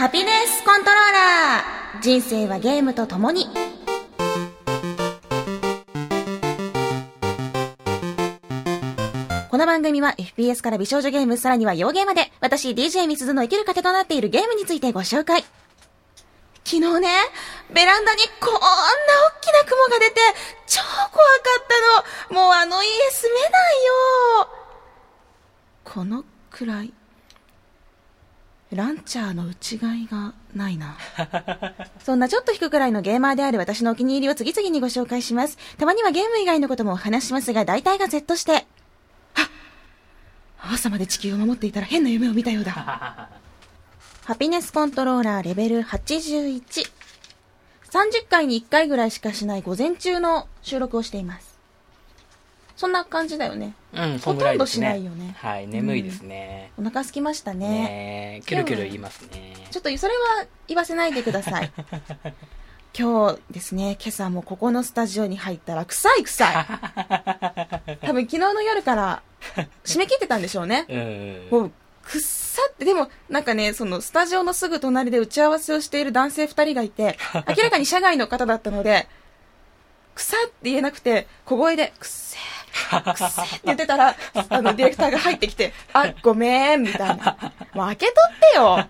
ハピネスコントローラー人生はゲームと共にこの番組は FPS から美少女ゲーム、さらには洋ゲーまで、私 DJ みすずの生きる糧となっているゲームについてご紹介。昨日ね、ベランダにこんな大きな雲が出て、超怖かったの。もうあの家住めないよ。このくらい。ランチャーの内側がないな。そんなちょっと引くくらいのゲーマーである私のお気に入りを次々にご紹介します。たまにはゲーム以外のこともお話しますが、大体が Z して。あ朝まで地球を守っていたら変な夢を見たようだ。ハピネスコントローラーレベル81。30回に1回ぐらいしかしない午前中の収録をしています。そんな感じだよね。うん。ほとんどしないよねはい、眠いですね。お腹空きましたね。ねえキュルキュル言いますね。ちょっとそれは言わせないでください。今日ですね、今朝もここのスタジオに入ったら臭い臭い。多分昨日の夜から締め切ってたんでしょうね。うん。もう、くっさって、でも、なんかね、その、スタジオのすぐ隣で打ち合わせをしている男性二人がいて、明らかに社外の方だったので、くさって言えなくて、小声で、くっせー、くっせーって言ってたら、あの、ディレクターが入ってきて、あ、ごめん、みたいな。もう開けとってよ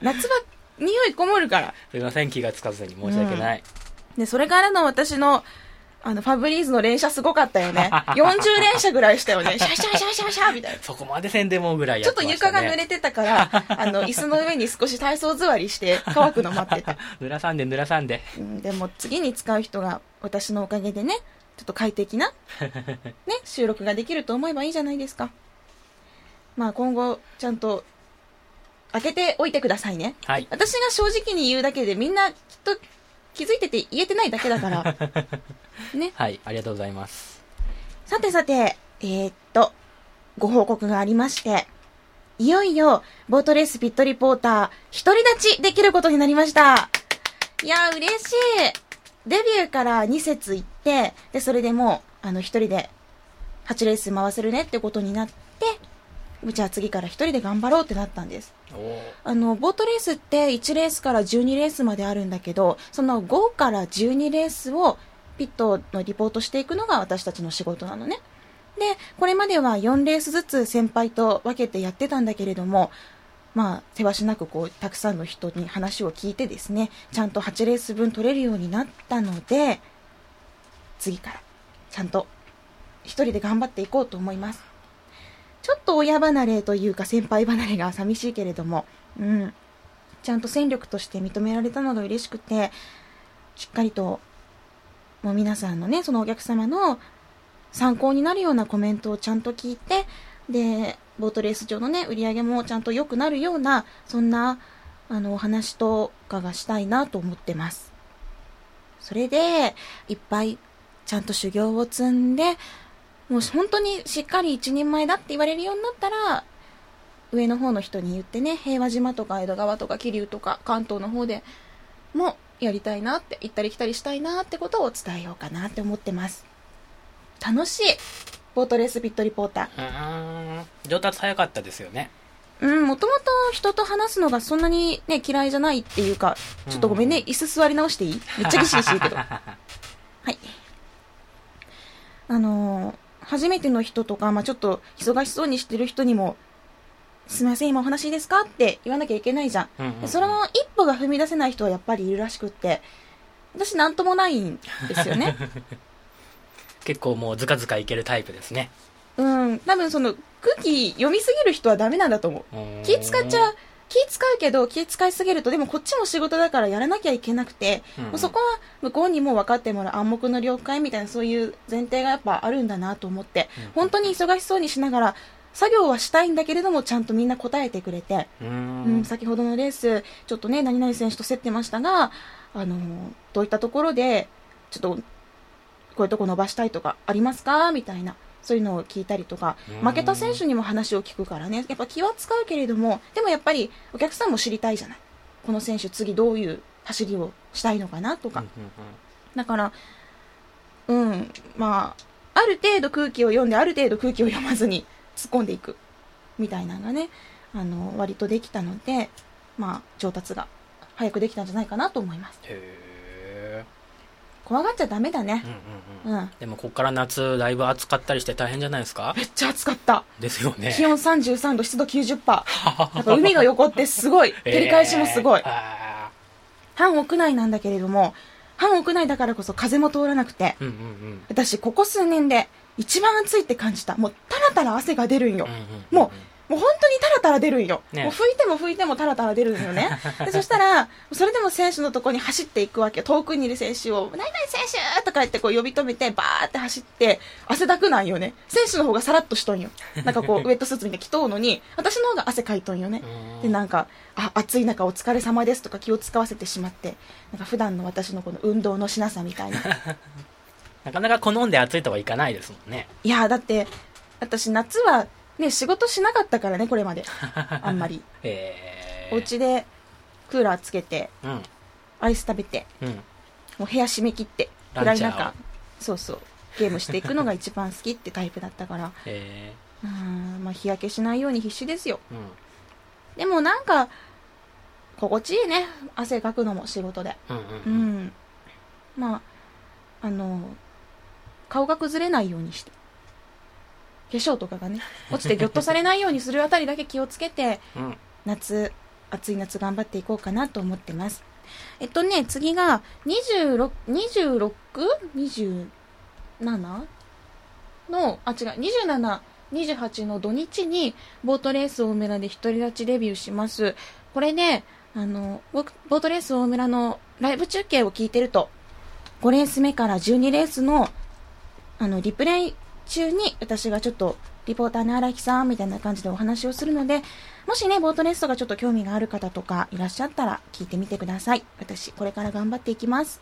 夏は匂いこもるから。すいません、気がつかずに申し訳ない。で、それからの私の、あの、ファブリーズの連射すごかったよね。40連射ぐらいしたよね。シャシャシャシャシャみたいな。そこまでせんでもぐらいちょってとやました、ね。床が濡れてたから、あの、椅子の上に少し体操座りして乾くの待ってた。濡らさんで濡らさんで。うん、でも次に使う人が私のおかげでね、ちょっと快適な、ね、収録ができると思えばいいじゃないですか。まあ今後、ちゃんと、開けておいてくださいね。はい。私が正直に言うだけでみんなきっと気づいてて言えてないだけだから。ね。はい、ありがとうございます。さてさて、えーっと、ご報告がありまして、いよいよ、ボートレースピットリポーター、独り立ちできることになりました。いやー、嬉しい。デビューから2節行って、で、それでもう、あの、一人で、8レース回せるねってことになって、じゃあ次から一人で頑張ろうってなったんです。あの、ボートレースって1レースから12レースまであるんだけど、その5から12レースをピットのリポートしていくのが私たちの仕事なのね。で、これまでは4レースずつ先輩と分けてやってたんだけれども、まあ、せわしなくこう、たくさんの人に話を聞いてですね、ちゃんと8レース分取れるようになったので、次から、ちゃんと、一人で頑張っていこうと思います。ちょっと親離れというか先輩離れが寂しいけれども、うん。ちゃんと戦力として認められたのが嬉しくて、しっかりと、もう皆さんのね、そのお客様の参考になるようなコメントをちゃんと聞いて、で、ボートレース上のね、売り上げもちゃんと良くなるような、そんな、あの、お話とかがしたいなと思ってます。それで、いっぱい、ちゃんと修行を積んで、もう本当にしっかり一人前だって言われるようになったら、上の方の人に言ってね、平和島とか江戸川とか桐生とか関東の方でもやりたいなって、行ったり来たりしたいなってことを伝えようかなって思ってます。楽しいボートレースピットリポーター。うーん。上達早かったですよね。うん、もともと人と話すのがそんなにね、嫌いじゃないっていうか、ちょっとごめんね、椅子座り直していい？めっちゃギシギシ言うけど。はい。あのー初めての人とか、まあ、ちょっと忙しそうにしてる人にも、すみません、今お話いいですか？って言わなきゃいけないじゃん。うんうんうんでその一歩が踏み出せない人はやっぱりいるらしくって、私なんともないんですよね。結構もうズカズカいけるタイプですね。うん、多分その空気読みすぎる人はダメなんだと思う。気使っちゃう、気使うけど気使いすぎるとでもこっちも仕事だからやらなきゃいけなくて、うんうんもうそこは向こうにも分かってもらう暗黙の了解みたいなそういう前提がやっぱあるんだなと思って、うん本当に忙しそうにしながら作業はしたいんだけれどもちゃんとみんな答えてくれて、うーうんん。先ほどのレースちょっとね何々選手と競ってましたがあのどういったところでちょっとこういうとこ伸ばしたいとかありますか？みたいなそういうのを聞いたりとか。うん。負けた選手にも話を聞くからね。やっぱ気は使うけれどもでもやっぱりお客さんも知りたいじゃない。この選手次どういう走りをしたいのかなとか。だからうん。まあある程度空気を読んである程度空気を読まずに突っ込んでいくみたいなのがねあの割とできたのでまあ、上達が早くできたんじゃないかなと思います。へ怖がっちゃダメだねえ。うんうんうんうん。でもこっから夏だいぶ暑かったりして大変じゃないですか？めっちゃ暑かった。ですよね気温33度、湿度90%。やっぱ海の横ってすごい。照り返しもすごいえー。あ半屋内なんだけれども、半屋内だからこそ風も通らなくて、ーうんうんうん私、ここ数年で一番暑いって感じた。もう、タラタラ汗が出るんよ。うんうんうんももう本当にタラタラ出るんよ。ねもう拭いても拭いてもタラタラ出るんよね。でそしたら、それでも選手のとこに走っていくわけ。遠くにいる選手を、何々選手とか言ってこう呼び止めて、バーって走って、汗だくなんよね。選手の方がさらっとしとんよ。なんかこう、ウェットスーツみたいに着とうのに、私の方が汗かいとんよね。うんで、なんか、あ、暑い中お疲れ様ですとか気を使わせてしまって、なんか普段の私のこの運動のしなさみたいな。なかなか好んで暑いとはいかないですもんねいや、だって、私夏はね、仕事しなかったからね、これまで。あんまり。えお家でクーラーつけて、うんアイス食べて、うんもう部屋閉め切って、暗い中、そうそう、ゲームしていくのが一番好きってタイプだったから、えうーん、まあ日焼けしないように必死ですよ。ーうんでもなんか、心地いいね、汗かくのも仕事で。うんううんん。まあ、あの、顔が崩れないようにして。化粧とかがね、落ちてギョッとされないようにするあたりだけ気をつけて、うん夏、暑い夏頑張っていこうかなと思ってます。えっとね、次が、26、26?27? の、あ、違う、27、28の土日に、ボートレース大村で独り立ちレビューします。これで、あの、ボボートレース大村のライブ中継を聞いてると、5レース目から12レースの、あの、リプレイ中に、私がちょっと、リポーターの荒木さんみたいな感じでお話をするので、もしね、ボートレースとかちょっと興味がある方とかいらっしゃったら聞いてみてください。私、これから頑張っていきます。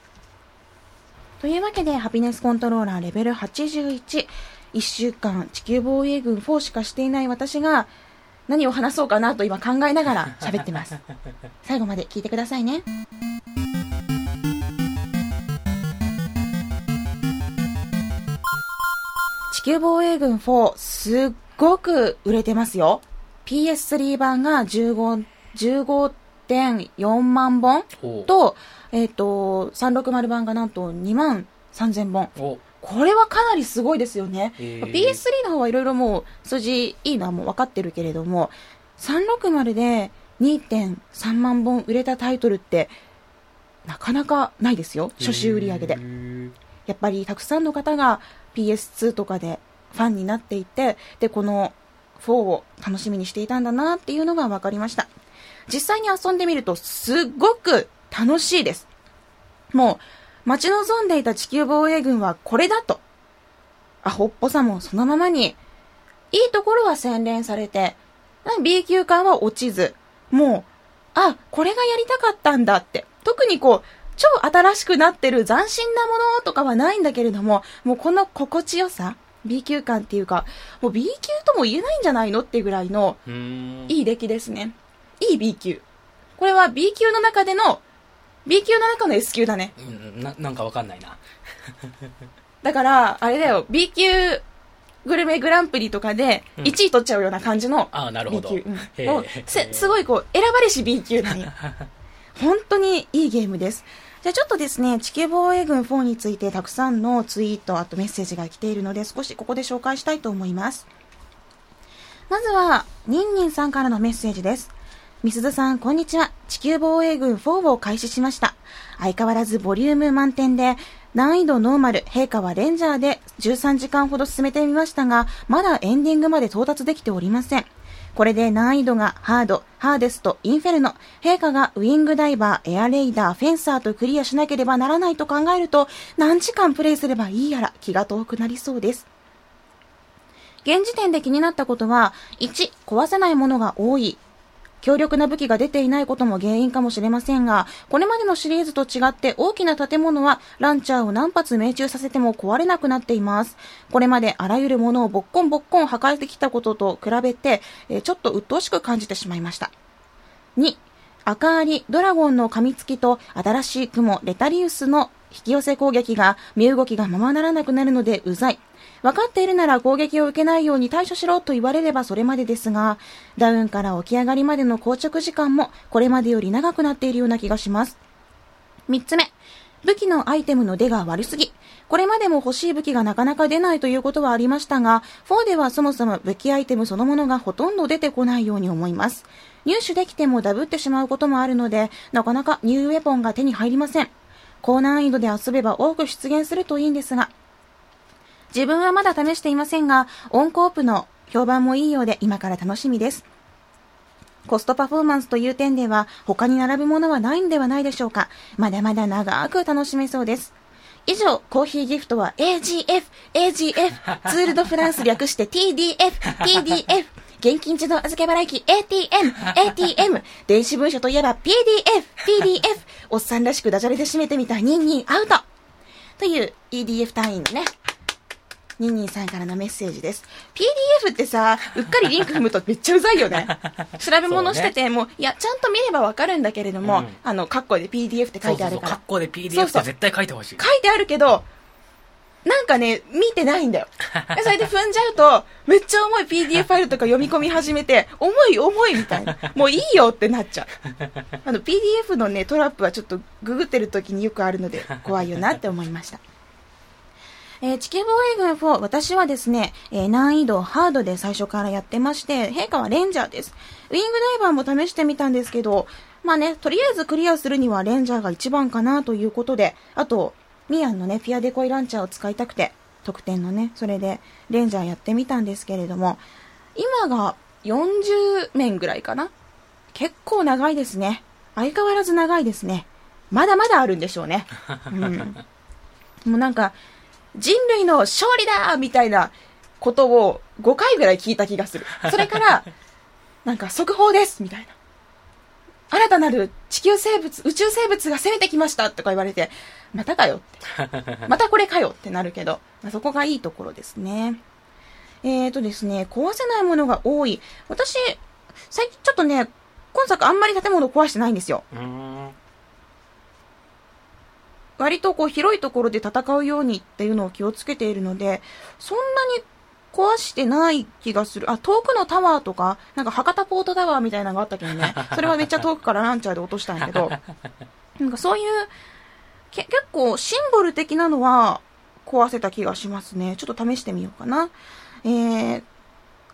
というわけで、ハピネスコントローラーレベル81、1週間地球防衛軍4しかしていない私が、何を話そうかなと今考えながら喋ってます。最後まで聞いてくださいね。球防衛軍4、すっごく売れてますよ。PS3 版が15 15.4万本おと、えっ、と、360版がなんと2万3000本。おこれはかなりすごいですよね。へー PS3 の方はいろいろもう数字いいのはもう分かってるけれども、360で2.3万本売れたタイトルって、なかなかないですよ。初週売り上げでへ。ーやっぱりたくさんの方が PS2 とかでファンになっていて、で、この4を楽しみにしていたんだなっていうのが分かりました。実際に遊んでみるとすっごく楽しいです。もう、待ち望んでいた地球防衛軍はこれだと。アホっぽさもそのままに、いいところは洗練されて、B 級感は落ちず、もう、あ、これがやりたかったんだって。特にこう、超新しくなってる斬新なものとかはないんだけれども、もうこの心地よさ、B 級感っていうか、もう B 級とも言えないんじゃないのっていうぐらいのいい出来ですね。いい B 級。これは B 級の中での、B 級の中の S 級だね。うんななんかわかんないな だから、あれだよ、B 級グルメグランプリとかでうん1位取っちゃうような感じのああなる B ほど級。うんもうせすごいこう、選ばれし B 級なんよ。本当にいいゲームです。じゃあちょっとですね、地球防衛軍4についてたくさんのツイート、あとメッセージが来ているので、少しここで紹介したいと思います。まずは、ニンニンさんからのメッセージです。みすずさん、こんにちは。地球防衛軍4を開始しました。相変わらずボリューム満点で、難易度ノーマル、陛下はレンジャーで13時間ほど進めてみましたが、まだエンディングまで到達できておりません。これで難易度がハード、ハーデスト、インフェルノ、陛下がウィングダイバー、エアレイダー、フェンサーとクリアしなければならないと考えると、何時間プレイすればいいやら気が遠くなりそうです。現時点で気になったことは、1、壊せないものが多い。強力な武器が出ていないことも原因かもしれませんが、これまでのシリーズと違って大きな建物はランチャーを何発命中させても壊れなくなっています。これまであらゆるものをボッコンボッコン破壊してきたことと比べて、えちょっと鬱陶しく感じてしまいました。2、赤アリ、ドラゴンの噛みつきと新しい雲、レタリウスの引き寄せ攻撃が身動きがままならなくなるのでうざい。分かっているなら攻撃を受けないように対処しろと言われればそれまでですが、ダウンから起き上がりまでの硬直時間もこれまでより長くなっているような気がします。3つ目、武器のアイテムの出が悪すぎ。これまでも欲しい武器がなかなか出ないということはありましたが、4ではそもそも武器アイテムそのものがほとんど出てこないように思います。入手できてもダブってしまうこともあるので、なかなかニューウェポンが手に入りません。高難易度で遊べば多く出現するといいんですが、自分はまだ試していませんが、オンコープの評判もいいようで今から楽しみです。コストパフォーマンスという点では他に並ぶものはないんではないでしょうか。まだまだ長く楽しめそうです。以上、コーヒーギフトは AGF、AGF、ツールドフランス略して TDF、TDF、現金自動預け払い機 ATM、ATM、電子文書といえば PDF、PDF、おっさんらしくダジャレで締めてみたニンニンアウトという EDF 単位のね、ニンニンさんからのメッセージです。PDF ってさ、うっかりリンク踏むとめっちゃうざいよね。調べ物してて、ね、もう、いや、ちゃんと見ればわかるんだけれども、うん、あの、カッコで PDF って書いてあるから。カッコで PDF って絶対書いてほしい書いてあるけど、なんかね、見てないんだよ。それで踏んじゃうと、めっちゃ重い PDF ファイルとか読み込み始めて、重い重いみたいな。もういいよってなっちゃう。あの、PDF のね、トラップはちょっとググってる時によくあるので、怖いよなって思いました。えー、地球防衛軍4、私はですね、えー、難易度ハードで最初からやってまして、陛下はレンジャーです。ウィングダイバーも試してみたんですけど、まあね、とりあえずクリアするにはレンジャーが一番かなということで、あと、ミアンのね、フィアデコイランチャーを使いたくて、特典のね、それでレンジャーやってみたんですけれども、今が40面ぐらいかな結構長いですね。相変わらず長いですね。まだまだあるんでしょうね。うん。もうなんか、人類の勝利だみたいなことを5回ぐらい聞いた気がする。それから、なんか速報ですみたいな。新たなる地球生物、宇宙生物が攻めてきましたとか言われて、またかよって。またこれかよってなるけど、まあ、そこがいいところですね。えーとですね、壊せないものが多い。私、最近ちょっとね、今作あんまり建物壊してないんですよ。割とこう広いところで戦うようにっていうのを気をつけているので、そんなに壊してない気がする。あ、遠くのタワーとか、なんか博多ポートタワーみたいなのがあったけどね、それはめっちゃ遠くからランチャーで落としたんやけど、なんかそういう、け結構シンボル的なのは壊せた気がしますね。ちょっと試してみようかな。えー、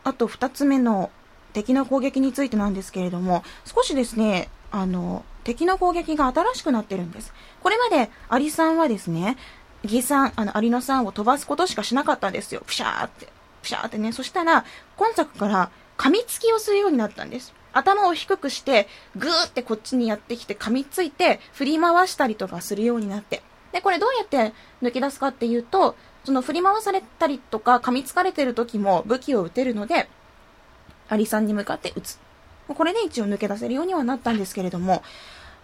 あと二つ目の敵の攻撃についてなんですけれども、少しですね、あの、敵の攻撃が新しくなってるんです。これまでアリさんはですね、ギさん、あの、アリのさんを飛ばすことしかしなかったんですよ。プシャーって。プシャーってね。そしたら、今作から噛みつきをするようになったんです。頭を低くして、ぐーってこっちにやってきて噛みついて、振り回したりとかするようになって。で、これどうやって抜け出すかっていうと、その振り回されたりとか噛みつかれてる時も武器を撃てるので、アリさんに向かって撃つ。これで一応抜け出せるようにはなったんですけれども、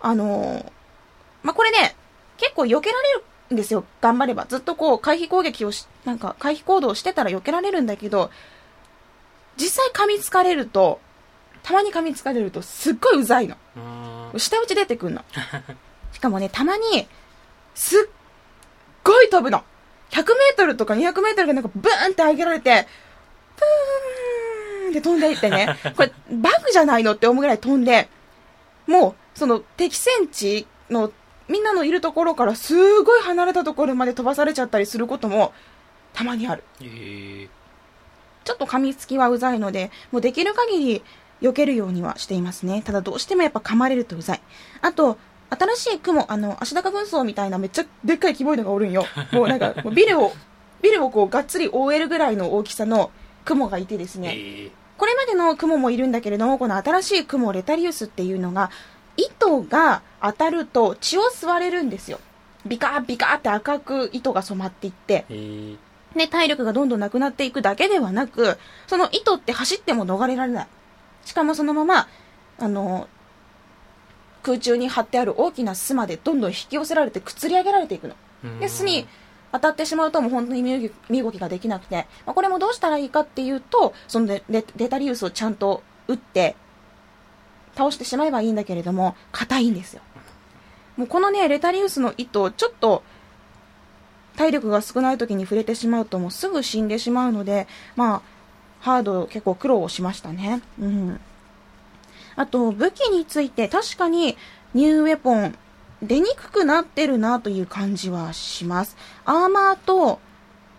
あのー、まあ、これね、結構避けられるんですよ。頑張れば。ずっとこう、回避攻撃をし、なんか、回避行動をしてたら避けられるんだけど、実際噛みつかれると、たまに噛みつかれると、すっごいうざいの。下打ち出てくんの。しかもね、たまに、すっごい飛ぶの。100メートルとか200メートルがなんかブーンって上げられて、プーンって飛んでいってね、これバグじゃないのって思うぐらい飛んで、もう、その敵戦地のみんなのいるところからすごい離れたところまで飛ばされちゃったりすることもたまにある。えー、ちょっと噛みつきはうざいので、もうできる限り避けるようにはしていますね。ただどうしてもやっぱ噛まれるとうざい。あと、新しい雲、あの、足高軍曹みたいなめっちゃでっかいキモいのがおるんよ。もうなんか、ビルを、ビルをこうがっつり覆えるぐらいの大きさの雲がいてですね。えー、これまでの雲もいるんだけれども、この新しい雲、レタリウスっていうのが、糸が当たると血を吸われるんですよ。ビカービカーって赤く糸が染まっていって、ね、体力がどんどんなくなっていくだけではなく、その糸って走っても逃れられない。しかもそのまま、あの、空中に張ってある大きな巣までどんどん引き寄せられてくつり上げられていくの。で、巣に当たってしまうともう本当に身動きができなくて、まあ、これもどうしたらいいかっていうと、そのレレタリウスをちゃんと打って、倒してしまえばいいんだけれども、硬いんですよ。もうこのね、レタリウスの糸、ちょっと、体力が少ない時に触れてしまうともうすぐ死んでしまうので、まあ、ハード結構苦労をしましたね。うん。あと、武器について確かにニューウェポン出にくくなってるなという感じはします。アーマーと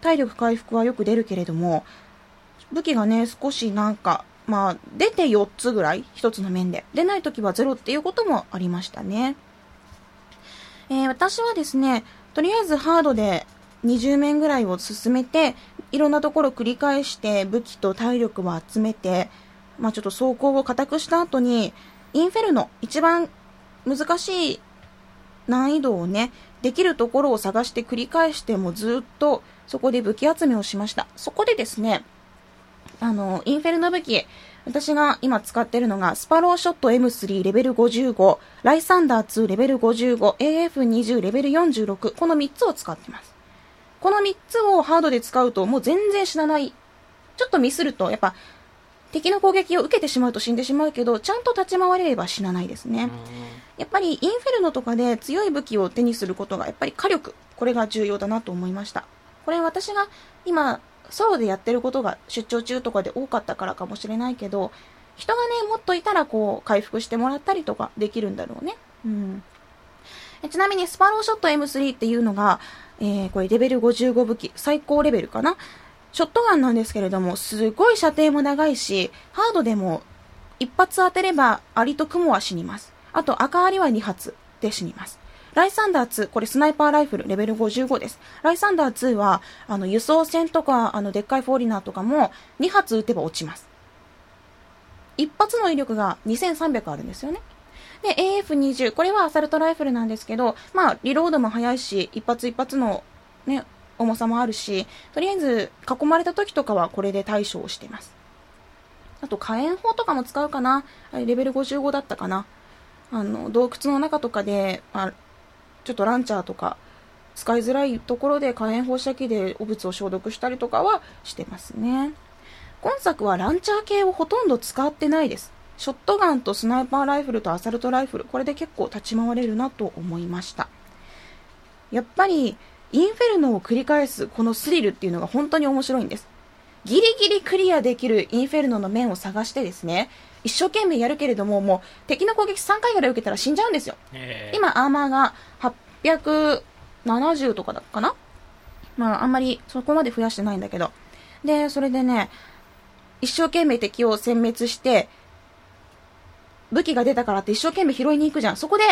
体力回復はよく出るけれども、武器がね、少しなんか、まあ、出て4つぐらい、1つの面で。出ない時は0っていうこともありましたね。えー、私はですね、とりあえずハードで20面ぐらいを進めて、いろんなところ繰り返して武器と体力を集めて、まあちょっと走行を固くした後に、インフェルノ、一番難しい難易度をね、できるところを探して繰り返してもずっとそこで武器集めをしました。そこでですね、あの、インフェルノ武器、私が今使ってるのが、スパローショット M3 レベル55、ライサンダー2レベル55、AF20 レベル46、この3つを使ってます。この3つをハードで使うともう全然死なない。ちょっとミスると、やっぱ、敵の攻撃を受けてしまうと死んでしまうけど、ちゃんと立ち回れれば死なないですね。やっぱりインフェルノとかで強い武器を手にすることが、やっぱり火力、これが重要だなと思いました。これ私が今ソロでやってることが出張中とかで多かったからかもしれないけど、人がね、もっといたらこう、回復してもらったりとかできるんだろうね。うん。ちなみにスパローショット M3 っていうのが、えー、これレベル55武器、最高レベルかな？ショットガンなんですけれども、すごい射程も長いし、ハードでも一発当てればアリとクモは死にます。あと赤アリは2発で死にます。ライサンダー2、これスナイパーライフルレベル55です。ライサンダー2は、あの、輸送船とか、あの、でっかいフォーリナーとかも2発撃てば落ちます。一発の威力が2300あるんですよね。で、AF20、これはアサルトライフルなんですけど、まあ、リロードも早いし、一発一発のね、重さもあるし、とりあえず囲まれた時とかはこれで対処をしています。あと火炎砲とかも使うかな。レベル55だったかな。あの、洞窟の中とかで、あちょっとランチャーとか使いづらいところで火炎放射器で汚物を消毒したりとかはしてますね。今作はランチャー系をほとんど使ってないです。ショットガンとスナイパーライフルとアサルトライフル、これで結構立ち回れるなと思いました。やっぱり、インフェルノを繰り返すこのスリルっていうのが本当に面白いんです。ギリギリクリアできるインフェルノの面を探してですね、一生懸命やるけれども、もう敵の攻撃3回ぐらい受けたら死んじゃうんですよ。今、アーマーが870とかだかなまあ、あんまりそこまで増やしてないんだけど。で、それでね、一生懸命敵を殲滅して、武器が出たからって一生懸命拾いに行くじゃん。そこで、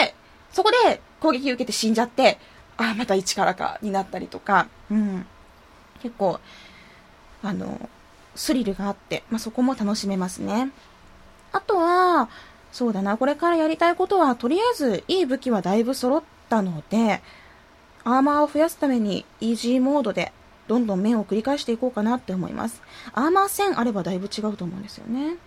そこで攻撃受けて死んじゃって、ああ、また一からか、になったりとか、うん。結構、あの、スリルがあって、まあ、そこも楽しめますね。そうだな、これからやりたいことは、とりあえず、いい武器はだいぶ揃ったので、アーマーを増やすために、イージーモードで、どんどん面を繰り返していこうかなって思います。アーマー1000あればだいぶ違うと思うんですよね。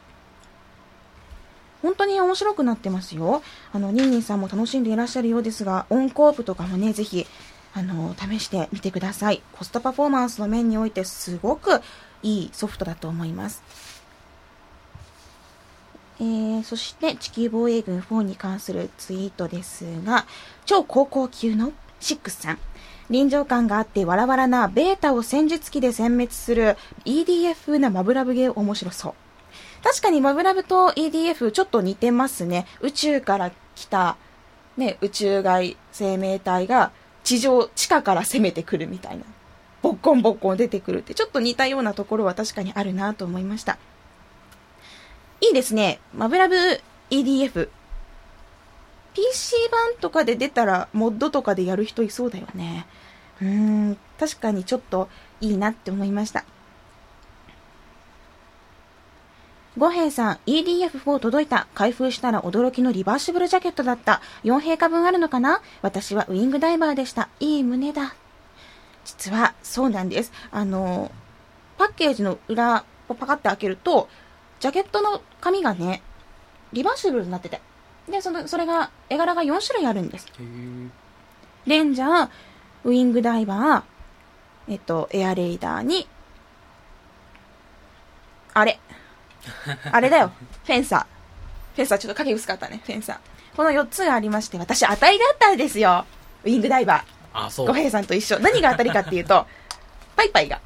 本当に面白くなってますよ。あの、ニンニンさんも楽しんでいらっしゃるようですが、オンコープとかもね、ぜひ、あの、試してみてください。コストパフォーマンスの面においてすごくいいソフトだと思います。えー、そして地球防衛軍4に関するツイートですが、超高校級のシックスさん。臨場感があってわらわらなベータを戦術機で殲滅する EDF 風なマブラブゲー面白そう。確かにマブラブと EDF ちょっと似てますね。宇宙から来た、ね、宇宙外生命体が地上、地下から攻めてくるみたいな。ボッコンボッコン出てくるってちょっと似たようなところは確かにあるなと思いました。いいですね。マブラブ EDF。PC 版とかで出たら、モッドとかでやる人いそうだよね。うーん、確かにちょっといいなって思いました。五平さん、EDF4 届いた。開封したら驚きのリバーシブルジャケットだった。4平価分あるのかな？私はウィングダイバーでした。いい胸だ。実は、そうなんです。あの、パッケージの裏をパカって開けると、ジャケットの紙がね、リバーシブルになってて。で、その、それが、絵柄が4種類あるんです。レンジャー、ウィングダイバー、えっと、エアレイダーに、あれ。あれだよ。フェンサー。フェンサーちょっと影薄かったね。フェンサー。この4つがありまして、私当たりだったんですよ。ウィングダイバあ、そう。五平さんと一緒。何が当たりかっていうと、パイパイが、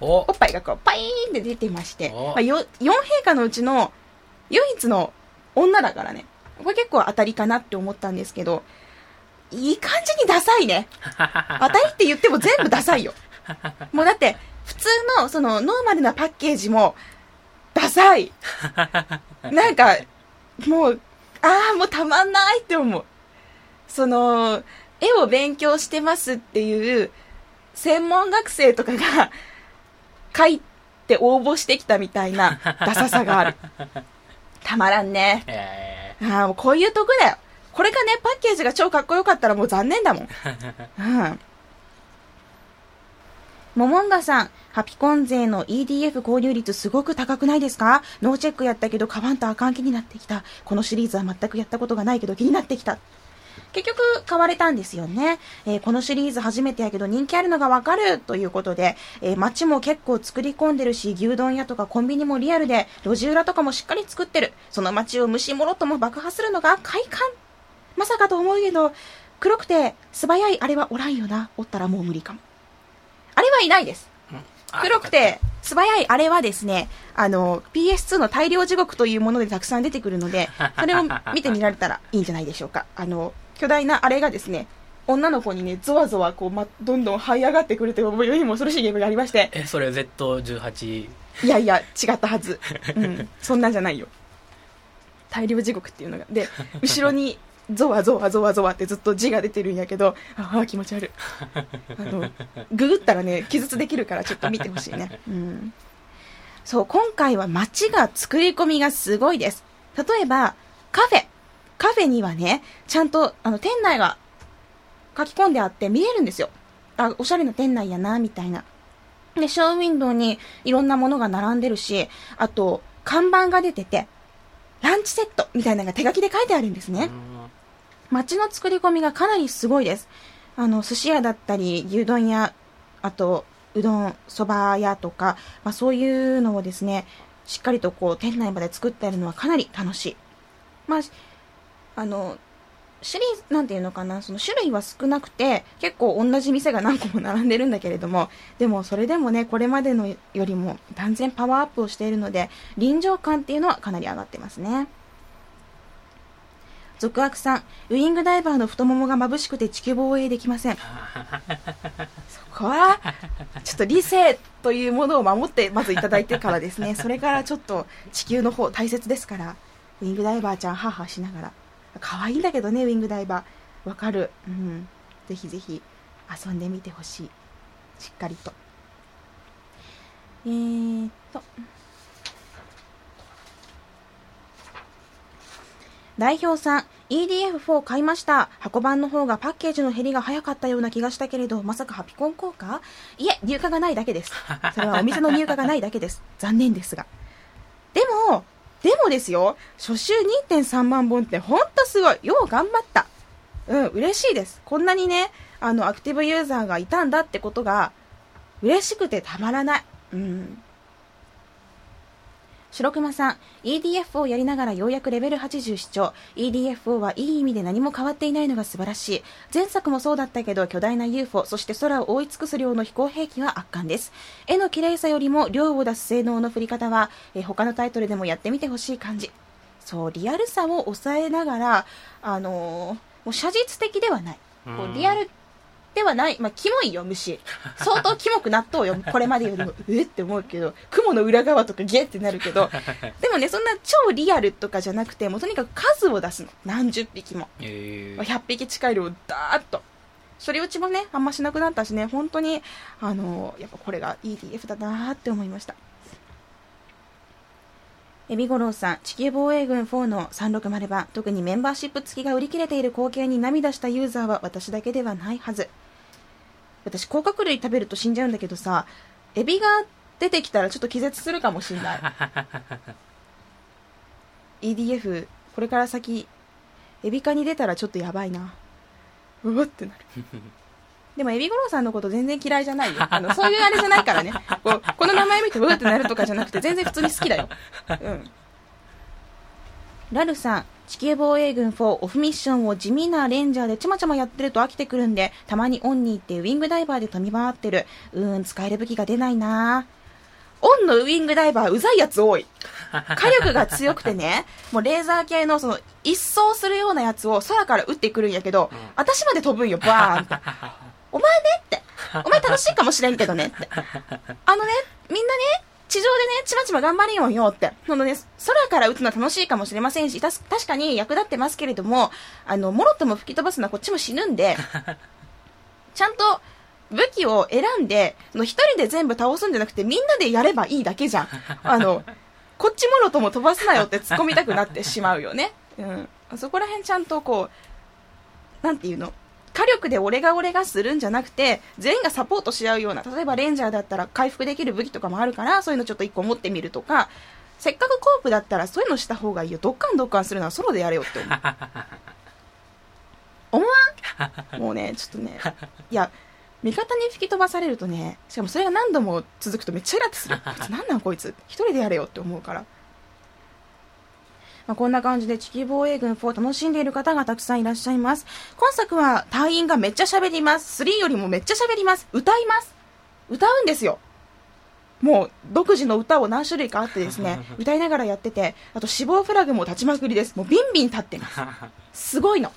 おおっぱいがこう、パイーンって出てまして、おまあ、よ4陛下のうちの唯一の女だからね。これ結構当たりかなって思ったんですけど、いい感じにダサいね。当たりって言っても全部ダサいよ。もうだって、普通の、その、ノーマルなパッケージも、ダサい。なんか、もう、ああ、もうたまんないって思う。その、絵を勉強してますっていう、専門学生とかが、書いて応募してきたみたいな、ダサさがある。たまらんね。えああ、もうこういうとこだよ。これがね、パッケージが超かっこよかったらもう残念だもん。うん。モモンガさん、ハピコン勢の EDF 購入率すごく高くないですか？ノーチェックやったけど買わんとあかん気になってきた。このシリーズは全くやったことがないけど気になってきた。結局買われたんですよね、えーこのシリーズ初めてやけど人気あるのがわかるということで、えー街も結構作り込んでるし牛丼屋とかコンビニもリアルで路地裏とかもしっかり作ってる。その街を虫もろとも爆破するのが快感。まさかと思うけど黒くて素早いあれはおらんよな。おったらもう無理かも。あれはいないです。ー黒くて素早いあれはですね、あの、PS2 の大量地獄というものでたくさん出てくるので、それを見てみられたらいいんじゃないでしょうか。あの、巨大なあれがですね、女の子にね、ゾワゾワこう、ま、どんどん這い上がってくるという、世にも恐ろしいゲームがありまして、え、それ Z18。いやいや、違ったはず。うん、そんなんじゃないよ。大量地獄っていうのが。で、後ろに、ゾワゾワゾワゾワってずっと字が出てるんやけど、ああ、気持ち悪い。あの、ググったらね、記述できるからちょっと見てほしいね。うん。そう、今回は街が作り込みがすごいです。例えば、カフェ。カフェにはね、ちゃんと、あの、店内が書き込んであって見えるんですよ。あ、おしゃれな店内やな、みたいな。で、ショーウィンドウにいろんなものが並んでるし、あと、看板が出てて、ランチセットみたいなのが手書きで書いてあるんですね。街の作り込みがかなりすごいです。あの、寿司屋だったり、牛丼屋、あと、うどん、蕎麦屋とか、まあそういうのをですね、しっかりとこう、店内まで作ってあるのはかなり楽しい。まあ、あの、シリーズ、なんていうのかな、その種類は少なくて、結構同じ店が何個も並んでるんだけれども、でもそれでもね、これまでのよりも断然パワーアップをしているので、臨場感っていうのはかなり上がってますね。続悪さん、ウイングダイバーの太ももが眩しくて地球防衛できません。そこは、ちょっと理性というものを守ってまずいただいてからですね、それからちょっと地球の方大切ですから、ウイングダイバーちゃんハーハーしながら。可愛いんだけどね、ウィングダイバー。わかる。うん。ぜひぜひ遊んでみてほしい。しっかりと。えーっと。代表さん、EDF4 買いました。箱版の方がパッケージの減りが早かったような気がしたけれど、まさかハピコン効果？いえ、入荷がないだけです。それはお店の入荷がないだけです。残念ですが。でも、でもですよ、初週2.3万本ってほんとすごい。よう頑張った。うん、嬉しいです。こんなにね、あの、アクティブユーザーがいたんだってことが、嬉しくてたまらない。うん。白熊さん、EDF をやりながらようやくレベル80視聴。EDF4 はいい意味で何も変わっていないのが素晴らしい。前作もそうだったけど、巨大な UFO、そして空を覆い尽くす量の飛行兵器は圧巻です。絵の綺麗さよりも量を出す性能の振り方は、えー他のタイトルでもやってみてほしい感じ。そう、リアルさを抑えながら、あのーもう写実的ではない。こうんうリアルではない。まあ、キモいよ、虫。相当キモくなっとうよ。これまでよりも、え？って思うけど、雲の裏側とかゲってなるけど、でもね、そんな超リアルとかじゃなくて、もうとにかく数を出すの。何十匹も。えー100匹近い量をダーッと。それうちもね、あんましなくなったしね、本当に、あのやっぱこれが EDF だなーって思いました。エビゴロウさん、地球防衛軍4の360版、特にメンバーシップ付きが売り切れている光景に涙したユーザーは私だけではないはず。私、甲殻類食べると死んじゃうんだけどさ、エビが出てきたらちょっと気絶するかもしんない。EDF、これから先、エビ科に出たらちょっとやばいな。うわってなる。でも、エビゴロウさんのこと全然嫌いじゃないよ。あの、そういうあれじゃないからね。こう、この名前見てうわってなるとかじゃなくて、全然普通に好きだよ。うん。ラルさん、地球防衛軍4オフミッションを地味なレンジャーでちまちまやってると飽きてくるんで、たまにオンに行ってウィングダイバーで飛び回ってる。うーん、使える武器が出ないなオンのウィングダイバー、うざいやつ多い。火力が強くてね、もうレーザー系のその、一掃するようなやつを空から撃ってくるんやけど、うん私まで飛ぶんよ、バーンって。お前ねって。お前楽しいかもしれんけどねって。あのね、みんなね、地上でね、ちまちま頑張れよよって。そのね、空から撃つのは楽しいかもしれませんし、確かに役立ってますけれども、あの、もろとも吹き飛ばすのはこっちも死ぬんで、ちゃんと武器を選んで、その一人で全部倒すんじゃなくて、みんなでやればいいだけじゃん。あの、こっちもろとも飛ばすなよって突っ込みたくなってしまうよね。うん。そこら辺ちゃんとこう、なんていうの？火力で俺が俺がするんじゃなくて、全員がサポートし合うような、例えばレンジャーだったら回復できる武器とかもあるから、そういうのちょっと一個持ってみるとか、せっかくコープだったらそういうのした方がいいよ。ドッカンドッカンするのはソロでやれよって思う。思わん？もうね、ちょっとね、いや、味方に吹き飛ばされるとね、しかもそれが何度も続くとめっちゃイラってする。こいつなんなんこいつ？一人でやれよって思うから。まあ、こんな感じで地球防衛軍4楽しんでいる方がたくさんいらっしゃいます。今作は隊員がめっちゃ喋ります。3よりもめっちゃ喋ります。歌います。歌うんですよ。もう独自の歌を何種類かあってですね、歌いながらやってて、あと死亡フラグも立ちまくりです。もうビンビン立ってます。すごいの。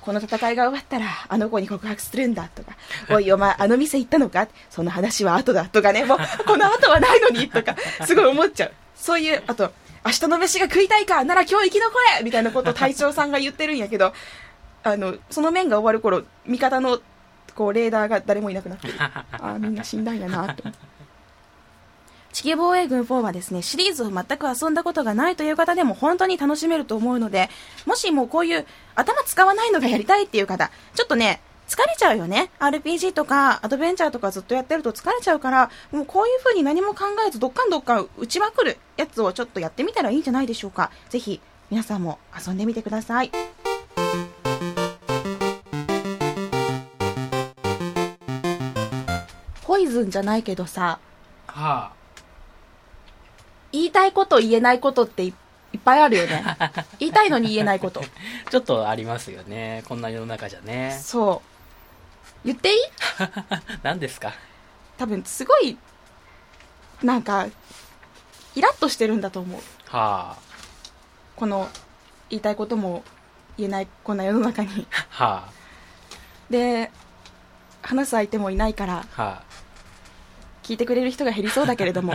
この戦いが終わったら、あの子に告白するんだとか、おいお前あの店行ったのか？その話は後だとかね、もうこの後はないのにとか、すごい思っちゃう。そういう、あと、明日の飯が食いたいかなら今日生き残れみたいなことを隊長さんが言ってるんやけど、あの、その面が終わる頃、味方の、こう、レーダーが誰もいなくなってる。ああ、みんな死んだんやなって。地球防衛軍4はですね、シリーズを全く遊んだことがないという方でも本当に楽しめると思うので、もしもうこういう頭使わないのがやりたいっていう方、ちょっとね、疲れちゃうよね。RPG とかアドベンチャーとかずっとやってると疲れちゃうから、もうこういう風に何も考えずどっかんどっかん打ちまくるやつをちょっとやってみたらいいんじゃないでしょうか。ぜひ皆さんも遊んでみてください。ポイズンじゃないけどさ、は言いたいこと言えないことっていいっぱいあるよね。言いたいのに言えないこと。あ、ちょっとありますよね。こんな世の中じゃね。そう。言っていい？何ですか？多分すごい、なんか、イラッとしてるんだと思う。はこの、言いたいことも言えない、こんな世の中に。あ、はで、話す相手もいないから、あ、は聞いてくれる人が減りそうだけれども、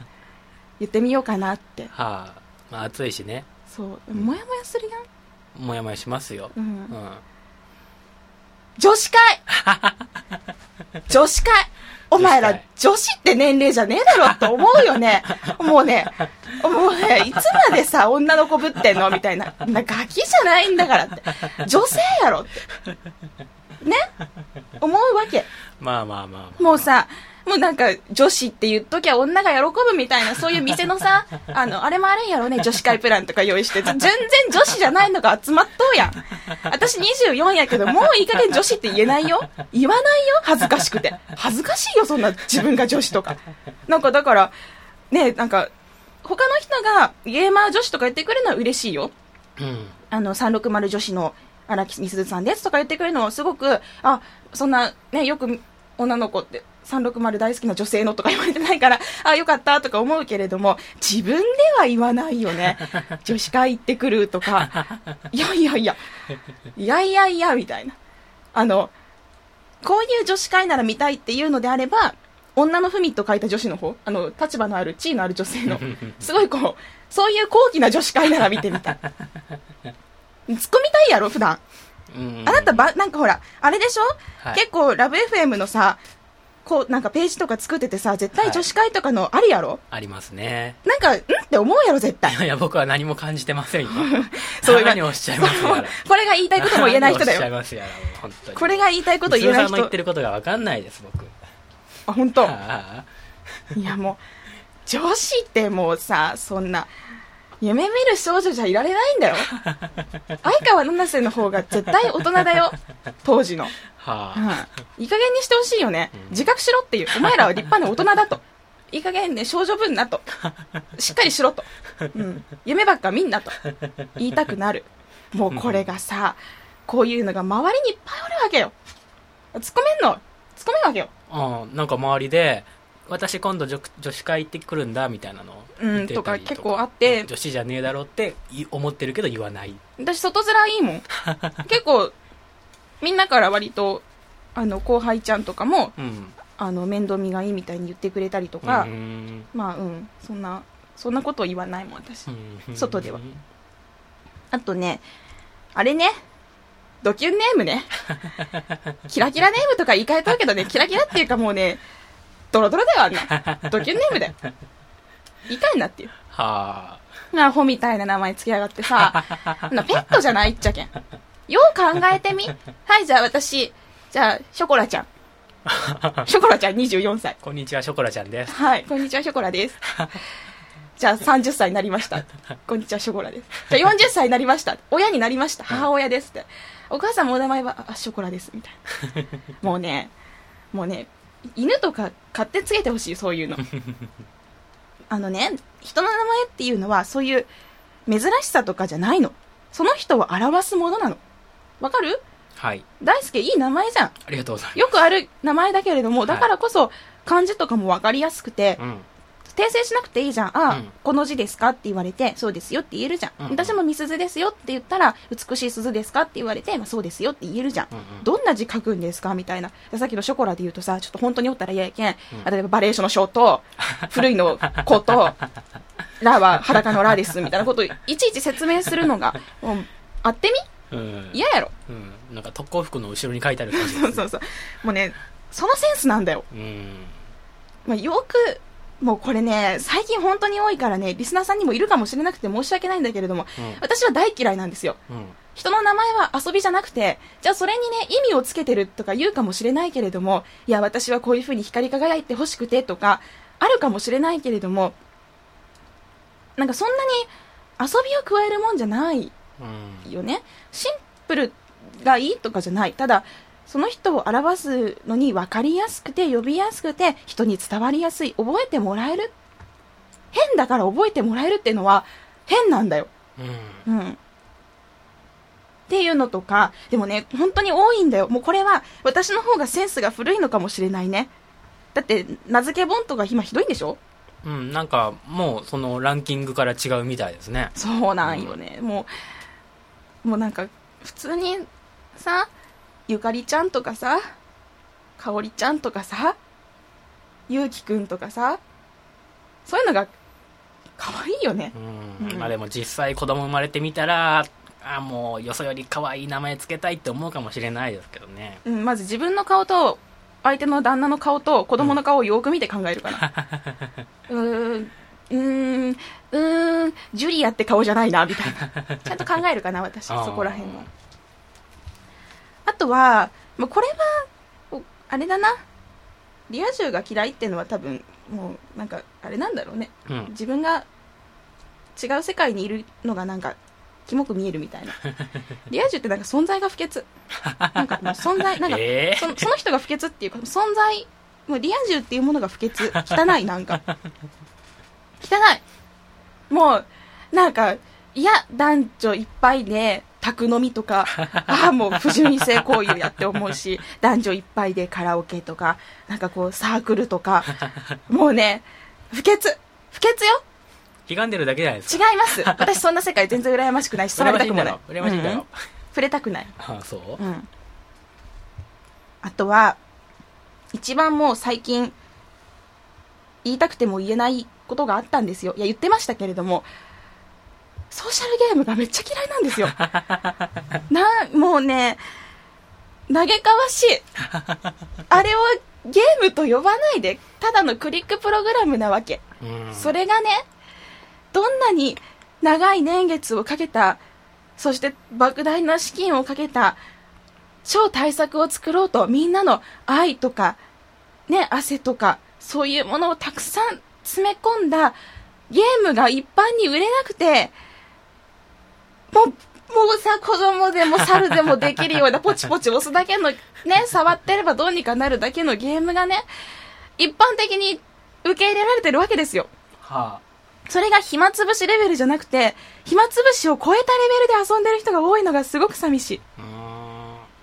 言ってみようかなって。あ、はあ。まあ暑いしね。そう。もやもやするやん。もやもやしますよ。う。うんん。女子会 女子会お前ら女子って年齢じゃねえだろって思うよね。もうね、もうね、いつまでさ、女の子ぶってんのみたいな。なガキじゃないんだからって。女性やろって。ね？思うわけ。まあまあまあまあ。もうさ、もうなんか女子って言っときゃ女が喜ぶみたいな、そういう店のさ、あの、あれもあるんやろね、女子会プランとか用意して。全然女子じゃないのが集まっとうやん。私24やけど、もういい加減女子って言えないよ。言わないよ、恥ずかしくて。恥ずかしいよ、そんな自分が女子とか。なんかだから、ね、なんか、他の人がゲーマー女子とか言ってくれるのは嬉しいよ。うん。あの、360女子の荒木みすずさんですとか言ってくれるのはすごく、あ、そんな、ね、よく女の子って、360大好きな女性のとか言われてないから、あ、よかったとか思うけれども、自分では言わないよね。女子会行ってくるとか、いやいやいや、いやいやいや、みたいな。あの、こういう女子会なら見たいっていうのであれば、女の文と書いた女子の方、あの、立場のある、地位のある女性の、すごいこう、そういう高貴な女子会なら見てみたい。突っ込みたいやろ、普段。うん。あなたば、なんかほら、あれでしょ、はい結構、ラブ FM のさ、こう、なんかページとか作っててさ、絶対女子会とかのあるやろ、ありますね。なんか、ん？って思うやろ、絶対い。やいや、僕は何も感じてませんよ。そう何をおっしゃいますやら。これが言いたいことも言えない人だよ。これが言いたいこと言えない人言って。ることが分かんないです、僕。あ、本当？あいや、もう、女子ってもうさ、そんな、夢見る少女じゃいられないんだよ。相川七瀬の方が絶対大人だよ。当時の。あはうんあ。いい加減にしてほしいよねうん。自覚しろっていう。お前らは立派な大人だと。いい加減ね、少女分なと。しっかりしろと。うん。夢ばっか見んなと。言いたくなる。もうこれがさ、こういうのが周りにいっぱいおるわけよ。突っ込めんの突っ込めんわけよ。うん、なんか周りで、私今度女女子会行ってくるんだみたいなのをうんとか結構あって女子じゃねえだろうってい思ってるけど言わない。私外面いいもん。結構、みんなから割と、あの、後輩ちゃんとかも、うん。あの、面倒見がいいみたいに言ってくれたりとか、うんまあうん、そんな、そんなこと言わないもん、私。うん外ではあとね、あれね、ドキュンネームね。キラキラネームとか言い換えとるけどね、キラキラっていうかもうね、ドロドロだよ、あんな。ドキュンネームだよ。言い換えんなっていう。はアホみたいな名前つけやがってさ、ペットじゃないっちゃけん。よう考えてみ。はい、じゃあ私、じゃあ、ショコラちゃん。ショコラちゃん24歳。あ。こんにちは、ショコラちゃんです。はい、こんにちは、ショコラです。じゃあ、30歳になりました。こんにちは、ショコラです。じゃあ、40歳になりました。親になりました。母親ですって。お母さんもお名前は、あ、ショコラです。みたいな。もうね、もうね、犬とか勝手につけてほしい、そういうの。あのね、人の名前っていうのは、そういう珍しさとかじゃないの。その人を表すものなの。わかる？はい。大輔いい名前じゃん。ありがとうございます。よくある名前だけれども、いだからこそ漢字とかもわかりやすくて、うん。訂正しなくていいじゃん。あ、うんこの字ですか？って言われて、そうですよって言えるじゃん。うんうん私もみすずですよって言ったら、美しい鈴ですか？って言われて、まあ、そうですよって言えるじゃん。うんうんどんな字書くんですか？みたいな。でさっきのショコラで言うとさ、ちょっと本当におったら嫌やけん。うんあ例えばバレーションのショーと、古いの子と、ラは裸のラですみたいなことをいちいち説明するのが、もう、あってみ？うん。嫌やろ。うん。なんか特攻服の後ろに書いてある感じです、そうそうそう。もうね、そのセンスなんだよ。うん。まあ、よく、もうこれね、最近本当に多いからね、リスナーさんにもいるかもしれなくて申し訳ないんだけれども、うん私は大嫌いなんですよ。うん。人の名前は遊びじゃなくて、じゃあそれにね、意味をつけてるとか言うかもしれないけれども、いや、私はこういう風に光り輝いてほしくてとか、あるかもしれないけれども、なんかそんなに遊びを加えるもんじゃないうん。よね。シンプルがいいとかじゃない。ただ、その人を表すのに分かりやすくて、呼びやすくて、人に伝わりやすい。覚えてもらえる。変だから覚えてもらえるっていうのは、変なんだよ。うん。うん。っていうのとか、でもね、本当に多いんだよ。もうこれは、私の方がセンスが古いのかもしれないね。だって、名付け本とか今ひどいんでしょ？うん。なんか、もう、そのランキングから違うみたいですね。そうなんよね。もう、もうなんか、普通にさ、ゆかりちゃんとかさ、かおりちゃんとかさ、ゆうきくんとかさ、そういうのが、可愛いよね。うん。うんまあでも実際子供生まれてみたら、あもうよそより可愛い名前つけたいって思うかもしれないですけどね。うん、まず自分の顔と、相手の旦那の顔と子供の顔をよく見て考えるかな。うーん、うーん、うーん、ジュリアって顔じゃないな、みたいな。ちゃんと考えるかな、私、そこら辺の。あとは、まあ、これは、おあれだな。リア充が嫌いっていうのは多分、もう、なんか、あれなんだろうね。うん。自分が違う世界にいるのがなんか、キモく見えるみたいな。リア充ってなんか存在が不潔。なんかもう存在、なんか、えー？そのその人が不潔っていうか、存在、もうリア充っていうものが不潔。汚い、なんか。汚い。もう、なんか、いや、男女いっぱいで、宅飲みとか、ああ、もう不純異性行為やって思うし、男女いっぱいでカラオケとか、なんかこう、サークルとか、もうね、不潔。不潔よひがんでるだけじゃないですか。違います。私そんな世界全然羨ましくないし、触りたくもない。羨ましいんだ触れたくない。あそう？うん。あとは、一番もう最近、言いたくても言えないことがあったんですよ。いや、言ってましたけれども、ソーシャルゲームがめっちゃ嫌いなんですよ。な、もうね、嘆かわしい。あれをゲームと呼ばないで、ただのクリックプログラムなわけ。うん。それがね、どんなに長い年月をかけた、そして莫大な資金をかけた、超大作を作ろうと、みんなの愛とか、ね、汗とか、そういうものをたくさん詰め込んだゲームが一般に売れなくて、もう、もうさ、子供でも猿でもできるような ポチポチ押すだけの、ね、触ってればどうにかなるだけのゲームがね、一般的に売受け入れられてるわけですよ。はそれが暇つぶしレベルじゃなくて、暇つぶしを超えたレベルで遊んでる人が多いのがすごく寂しい。あ。うーん。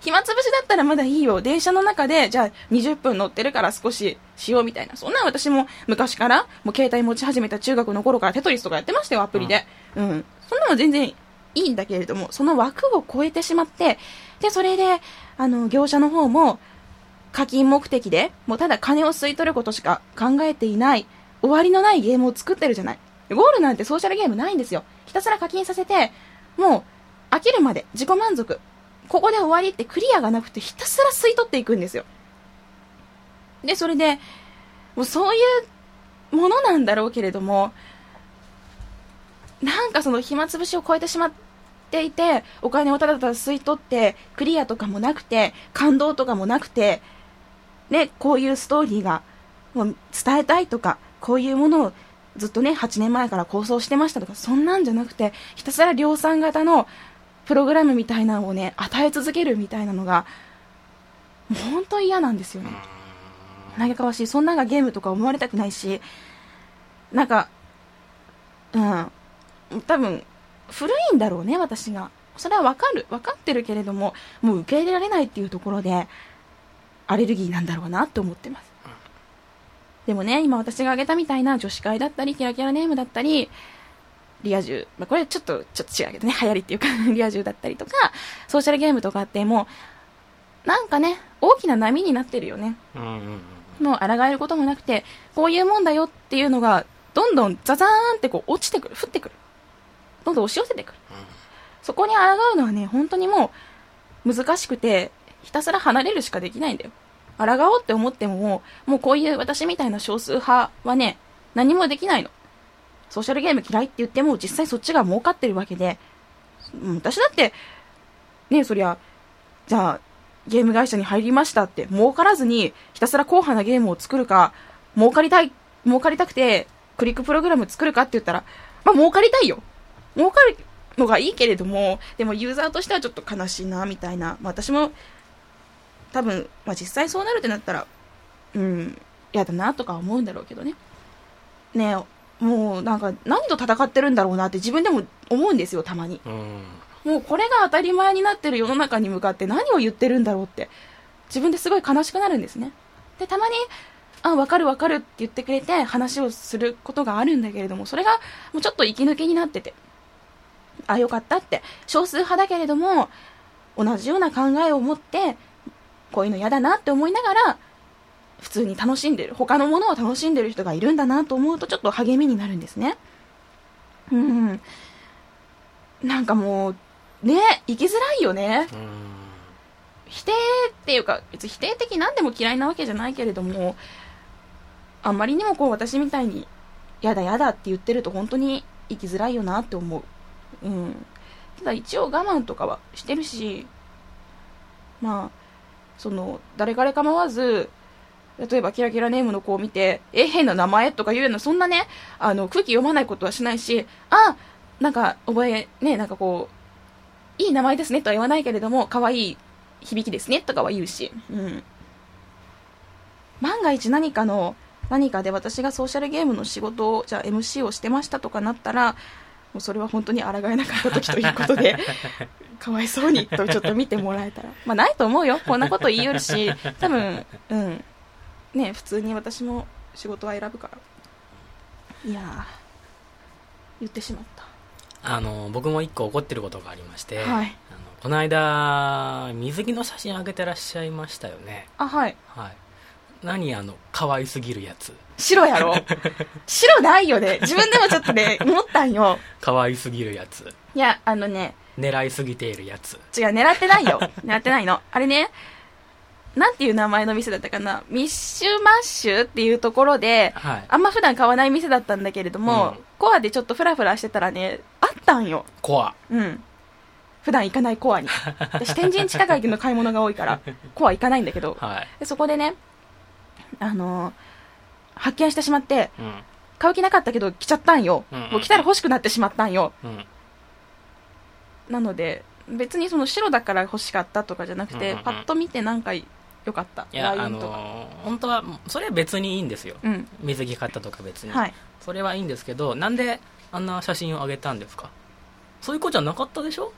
暇つぶしだったらまだいいよ。電車の中で、じゃあ20分乗ってるから少ししようみたいな。そんなん私も昔から、もう携帯持ち始めた中学の頃からテトリスとかやってましたよ、アプリで。うん。そんなの全然いいんだけれども、その枠を超えてしまって、で、それで、あの、業者の方も、課金目的で、もうただ金を吸い取ることしか考えていない、終わりのないゲームを作ってるじゃない。ゴールなんてソーシャルゲームないんですよ。ひたすら課金させて、もう、飽きるまで自己満足。ここで終わりってクリアがなくてひたすら吸い取っていくんですよ。で、それで、もうそういうものなんだろうけれども、なんかその暇つぶしを超えてしまっていて、お金をただただ吸い取って、クリアとかもなくて、感動とかもなくて、ね、こういうストーリーが、もう伝えたいとか、こういうものをずっとね、8年前から構想してましたとか、そんなんじゃなくて、ひたすら量産型のプログラムみたいなのをね、与え続けるみたいなのが、もう本当嫌なんですよね。嘆かわしい。そんなんがゲームとか思われたくないし、なんか、うん、多分、古いんだろうね、私が。それはわかる。わかってるけれども、もう受け入れられないっていうところで、アレルギーなんだろうなって思ってます。でもね、今私が挙げたみたいな女子会だったり、キラキラネームだったり、リア充、まあ、これちょっと、ちょっと違うけどね、流行りっていうか、リア充だったりとか、ソーシャルゲームとかあって、もう、なんかね、大きな波になってるよね。うんうんうん。もう抗えることもなくて、こういうもんだよっていうのが、どんどんザザーンってこう落ちてくる、降ってくる。どんどん押し寄せてくる。そこに抗うのはね、本当にもう難しくて、ひたすら離れるしかできないんだよ。抗おうって思ってももうこういう私みたいな少数派はね、何もできないの。ソーシャルゲーム嫌いって言っても実際そっちが儲かってるわけで、私だって、ねそりゃ、じゃあ、ゲーム会社に入りましたって、儲からずに、ひたすら硬派なゲームを作るか、儲かりたい、儲かりたくて、クリックプログラム作るかって言ったら、まあ儲かりたいよ。儲かるのがいいけれども、でもユーザーとしてはちょっと悲しいな、みたいな。まあ私も、多分、まあ実際そうなるってなったら、うん、嫌だなとか思うんだろうけどね。ねえ、もうなんか何と戦ってるんだろうなって自分でも思うんですよ、たまに。うん。もうこれが当たり前になってる世の中に向かって何を言ってるんだろうって、自分ですごい悲しくなるんですね。で、たまに、あ、わかるわかるって言ってくれて話をすることがあるんだけれども、それがもうちょっと息抜きになってて、あ、よかったって、少数派だけれども、同じような考えを持って、こういうの嫌だなって思いながら、普通に楽しんでる、他のものを楽しんでる人がいるんだなと思うとちょっと励みになるんですね。うん。なんかもう、ね、生きづらいよね。うん。否定っていうか、別に否定的なんでも嫌いなわけじゃないけれども、あんまりにもこう私みたいに、やだやだって言ってると本当に生きづらいよなって思う。うん。ただ一応我慢とかはしてるし、まあ、その、誰彼構わず、例えばキラキラネームの子を見て、え、変な名前とか言うような、そんなね、あの、空気読まないことはしないし、あ、なんか、覚え、ね、なんかこう、いい名前ですねとは言わないけれども、可愛い響きですねとかは言うし、うん。万が一何かの、何かで私がソーシャルゲームの仕事を、じゃあ MC をしてましたとかなったら、もうそれは本当に抗えなかった時ということで、かわいそうにとちょっと見てもらえたら。まあないと思うよ。こんなこと言いよるし、多分、うん。ね、普通に私も仕事は選ぶから。いやー、言ってしまった。あの、僕も一個怒ってることがありまして、はいあのこの間、水着の写真あげてらっしゃいましたよね。あ、はい。はい。何あの、可愛すぎるやつ。白やろ？白ないよね。自分でもちょっとね、思ったんよ。可愛すぎるやつ。いや、あのね、狙いすぎているやつ。違う、狙ってないよ。狙ってないの。あれね、なんていう名前の店だったかな？ミッシュマッシュっていうところで、はい。あんま普段買わない店だったんだけれども、うんコアでちょっとフラフラしてたらね、あったんよ。コア。うん。普段行かないコアに。私、天神地下街での買い物が多いから、コア行かないんだけど、はい。でそこでね、あのー発見してしまって、うん。買う気なかったけど来ちゃったんよ。うんうんもう来たら欲しくなってしまったんよ。うん。なので、別にその白だから欲しかったとかじゃなくて、うんうんうんパッと見てなんかよかった。いや、あのー本当は、それは別にいいんですよ。うん。水着買ったとか別に。はい。それはいいんですけど、なんであんな写真を上げたんですか？そういうことじゃなかったでしょ？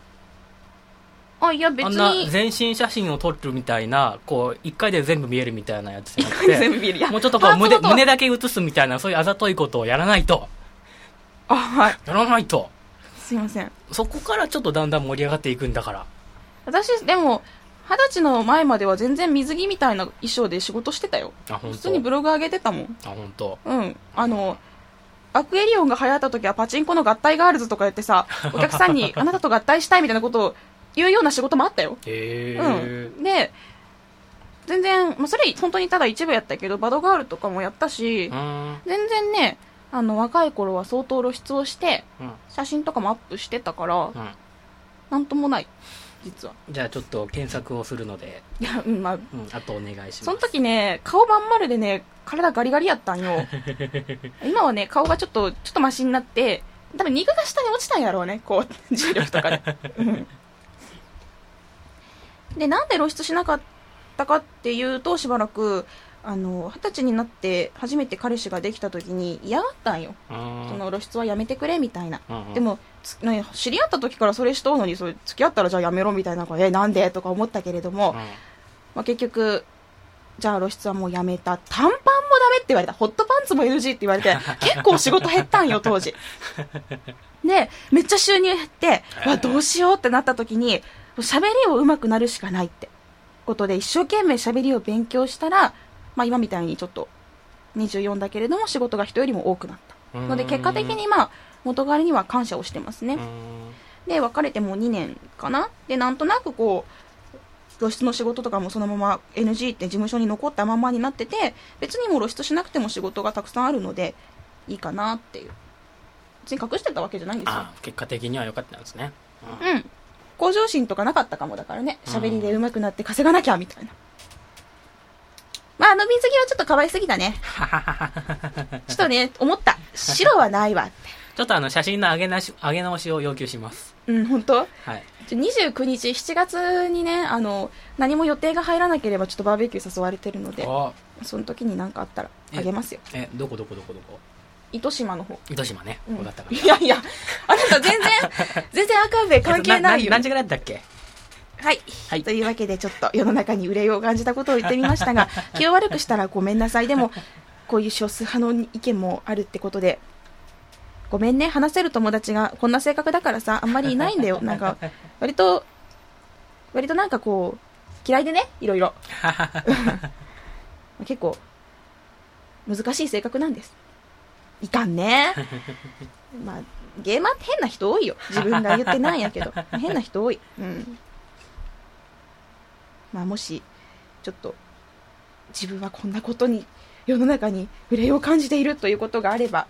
あいや別あんなに全身写真を撮るみたいな、こう、一回で全部見えるみたいなやつじゃなく全て、もうちょっとこう。胸、胸だけ写すみたいな、そういうあざといことをやらないと。あはい。やらないと。すいません。そこからちょっとだんだん盛り上がっていくんだから。私でも二十歳の前までは全然水着みたいな衣装で仕事してたよ。普通にブログ上げてたもん。あ、本当。うん。あのアクエリオンが流行った時はパチンコの合体ガールズとかやってさ お客さんにあなたと合体したいみたいなことを言うような仕事もあったよ。へえうん、で全然、まあ、それ本当にただ一部やったけどバドガールとかもやったしうん。全然ねあの若い頃は相当露出をしてうん。写真とかもアップしてたからうん。なんともない実は。じゃあちょっと検索をするので、いやうんまあ。うん、あとお願いします。その時ね顔まん丸でね体ガリガリやったんよ。今はね顔がちょっとちょっとマシになって多分肉が下に落ちたんやろうねこう重力とかで、うん。でなんで露出しなかったかっていうとしばらくあの二十歳になって初めて彼氏ができた時に嫌がったんよ、うん、その露出はやめてくれみたいな、うんうん。でもつね知り合った時からそれしとうのにそれ付き合ったらじゃあやめろみたいなえなんで？とか思ったけれども、うん。まあ、結局じゃあ露出はもうやめた。短パンもダメって言われた。ホットパンツも NG って言われて 結構仕事減ったんよ当時。でめっちゃ収入減ってうわどうしようってなった時に喋りを上手くなるしかないって。ことで一生懸命喋りを勉強したら、まあ、今みたいにちょっと24だけれども仕事が人よりも多くなった。ので結果的にまあ元彼には感謝をしてますね、うん。で別れてもう2年かな。でなんとなくこう露出の仕事とかもそのまま NG って事務所に残ったままになってて別にもう露出しなくても仕事がたくさんあるのでいいかなっていう。別に隠してたわけじゃないんですよ。あ結果的には良かったんですね。うん。向上心とかなかったかもだからね。喋りで上手くなって稼がなきゃみたいな。まああの水着はちょっと可愛すぎたね。ちょっとね思った。白はないわってちょっとあの写真の上げなし上げ直しを要求します。うん本当？はい。ちょ29日7月にねあの何も予定が入らなければちょっとバーベキュー誘われてるのでおその時に何かあったらあげますよ。え、どこどこどこどこ？糸島の方。糸島ね。うん。分かったかいやいやあなた全然 全然赤べ関係ないよ。何時ぐらいだったっけ？はい、はい。というわけでちょっと世の中に憂いを感じたことを言ってみましたが気を悪くしたらごめんなさい。でもこういう少数派の意見もあるってことでごめんね話せる友達がこんな性格だからさあんまりいないんだよ。なんか割と割となんかこう嫌いでねいろいろ。結構難しい性格なんです。いかんね。まあゲーマーって変な人多いよ。自分が言ってないんやけど。変な人多い。うん。まあもしちょっと自分はこんなことに世の中に憂いを感じているということがあれば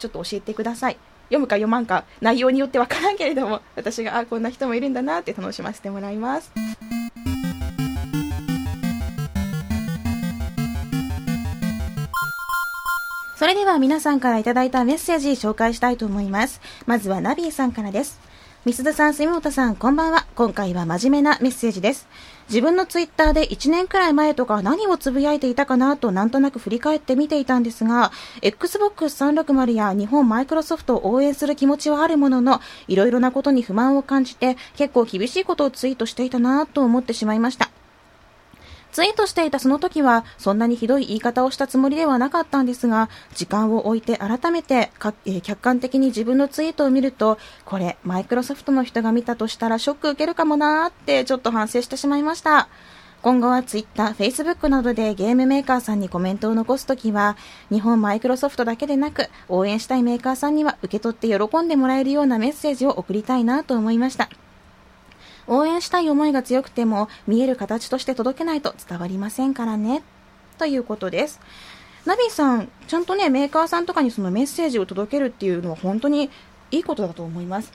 ちょっと教えてください読むか読まんか内容によってわからんけれども私があこんな人もいるんだなって楽しませてもらいますそれでは皆さんからいただいたメッセージ紹介したいと思います。まずはナビーさんからです。ミスダさん、杉本さん、こんばんは。今回は真面目なメッセージです。自分のツイッターで1年くらい前とか何をつぶやいていたかなとなんとなく振り返って見ていたんですが、Xbox 360や日本マイクロソフトを応援する気持ちはあるものの、いろいろなことに不満を感じて、結構厳しいことをツイートしていたなと思ってしまいました。ツイートしていたその時は、そんなにひどい言い方をしたつもりではなかったんですが、時間を置いて改めて、えー客観的に自分のツイートを見ると、これ、マイクロソフトの人が見たとしたらショック受けるかもなーって、ちょっと反省してしまいました。今後はツイッター、フェイスブックなどでゲームメーカーさんにコメントを残すときは、日本マイクロソフトだけでなく、応援したいメーカーさんには受け取って喜んでもらえるようなメッセージを送りたいなと思いました。応援したい思いが強くても見える形として届けないと伝わりませんからね。ということです。ナビさんちゃんとねメーカーさんとかにそのメッセージを届けるっていうのは本当にいいことだと思います。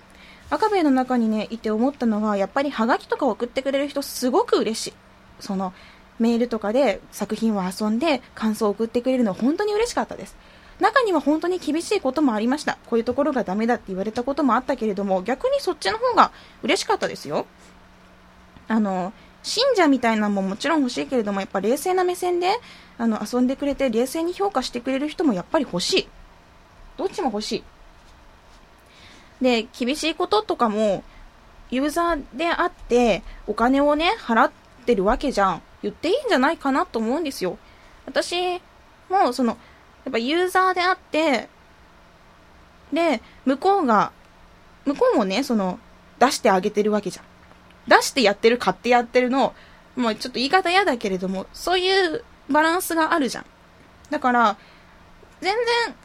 赤兵衛の中にねいて思ったのはやっぱりハガキとか送ってくれる人すごく嬉しい。そのメールとかで作品を遊んで感想を送ってくれるのは本当に嬉しかったです。中には本当に厳しいこともありましたこういうところがダメだって言われたこともあったけれども逆にそっちの方が嬉しかったですよあの、信者みたいなのももちろん欲しいけれども、やっぱ冷静な目線で、あの、遊んでくれて、冷静に評価してくれる人もやっぱり欲しい。どっちも欲しい。で、厳しいこととかも、ユーザーであって、お金をね、払ってるわけじゃん。言っていいんじゃないかなと思うんですよ。私も、その、やっぱユーザーであって、で、向こうが、向こうもね、その、出してあげてるわけじゃん。出してやってる、買ってやってるの、もうちょっと言い方嫌だけれども、そういうバランスがあるじゃん。だから、全然、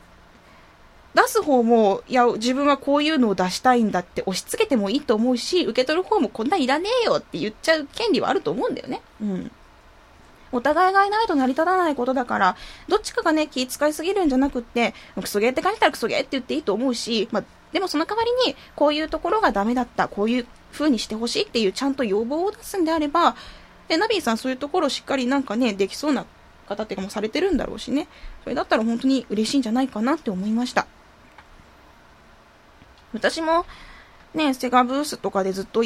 出す方も、いや、自分はこういうのを出したいんだって押し付けてもいいと思うし、受け取る方もこんないらねえよって言っちゃう権利はあると思うんだよね。うん。お互いがいないと成り立たないことだから、どっちかがね、気遣いすぎるんじゃなくって、クソゲーって書いたらクソゲーって言っていいと思うし、まあ、でもその代わりに、こういうところがダメだった、こういう風にしてほしいっていうちゃんと要望を出すんであれば、で、ナビーさんそういうところをしっかりなんかね、できそうな方っていうかもされてるんだろうしね。それだったら本当に嬉しいんじゃないかなって思いました。私も、ね、セガブースとかでずっと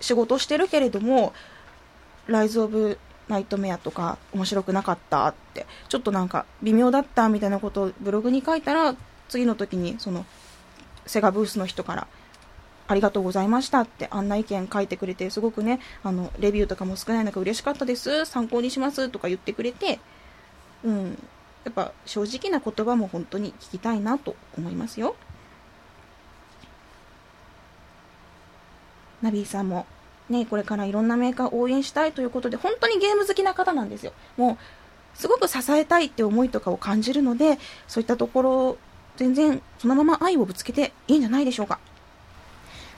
仕事してるけれども、ライズ・オブ・ナイトメアとか面白くなかったって、ちょっとなんか微妙だったみたいなことをブログに書いたら、次の時にそのセガブースの人からありがとうございましたって案内意見書いてくれて、すごくね、あの、レビューとかも少ない中嬉しかったです、参考にしますとか言ってくれて、うん、やっぱ正直な言葉も本当に聞きたいなと思いますよ。ナビーさんも、ね、これからいろんなメーカーを応援したいということで、本当にゲーム好きな方なんですよ。もう、すごく支えたいって思いとかを感じるので、そういったところ、全然そのまま愛をぶつけていいんじゃないでしょうか。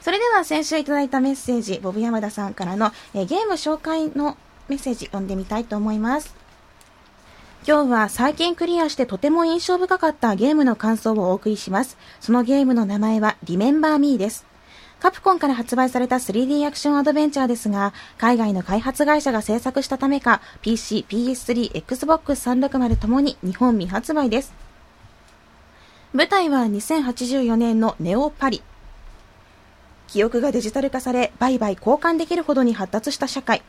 それでは先週いただいたメッセージ、ボブ山田さんからの、えゲーム紹介のメッセージ読んでみたいと思います。今日は最近クリアしてとても印象深かったゲームの感想をお送りします。そのゲームの名前はリメンバーミーです。カプコンから発売された 3D アクションアドベンチャーですが、海外の開発会社が制作したためか、PC、PS3、Xbox 360ともに日本未発売です。舞台は2084年のネオパリ。記憶がデジタル化され、売買交換できるほどに発達した社会。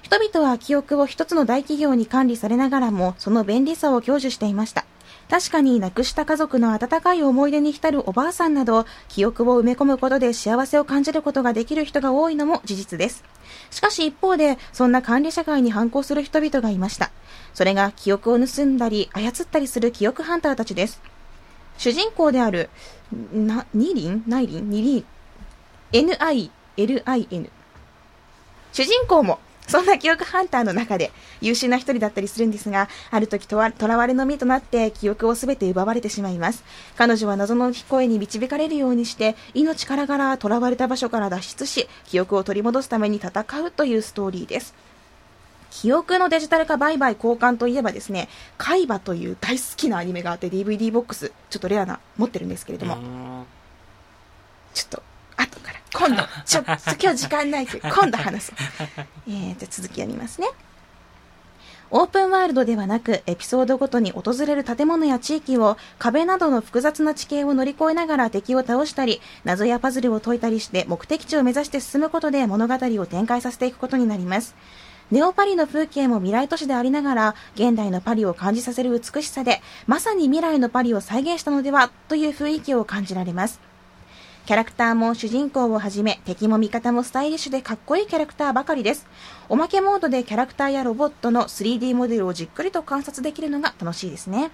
人々は記憶を一つの大企業に管理されながらも、その便利さを享受していました。確かに亡くした家族の温かい思い出に浸るおばあさんなど、記憶を埋め込むことで幸せを感じることができる人が多いのも事実です。しかし一方で、そんな管理社会に反抗する人々がいました。それが記憶を盗んだり、操ったりする記憶ハンターたちです。主人公である、な、ニリン？ナイリン？ニリン？NILIN。主人公も、そんな記憶ハンターの中で優秀な一人だったりするんですが、ある時とわ囚われの身となって記憶をすべて奪われてしまいます。彼女は謎の声に導かれるようにして、命からがら囚われた場所から脱出し、記憶を取り戻すために戦うというストーリーです。記憶のデジタル化売買交換といえばですね、海馬という大好きなアニメがあって DVD ボックス、ちょっとレアな、持ってるんですけれども、ちょっと後から、今度、ちょっと今日時間ないけど、今度話そう。えー、じゃ続き読みますね。オープンワールドではなく、エピソードごとに訪れる建物や地域を壁などの複雑な地形を乗り越えながら敵を倒したり、謎やパズルを解いたりして目的地を目指して進むことで物語を展開させていくことになります。ネオパリの風景も未来都市でありながら、現代のパリを感じさせる美しさで、まさに未来のパリを再現したのではという雰囲気を感じられます。キャラクターも主人公をはじめ敵も味方もスタイリッシュでかっこいいキャラクターばかりです。おまけモードでキャラクターやロボットの 3D モデルをじっくりと観察できるのが楽しいですね。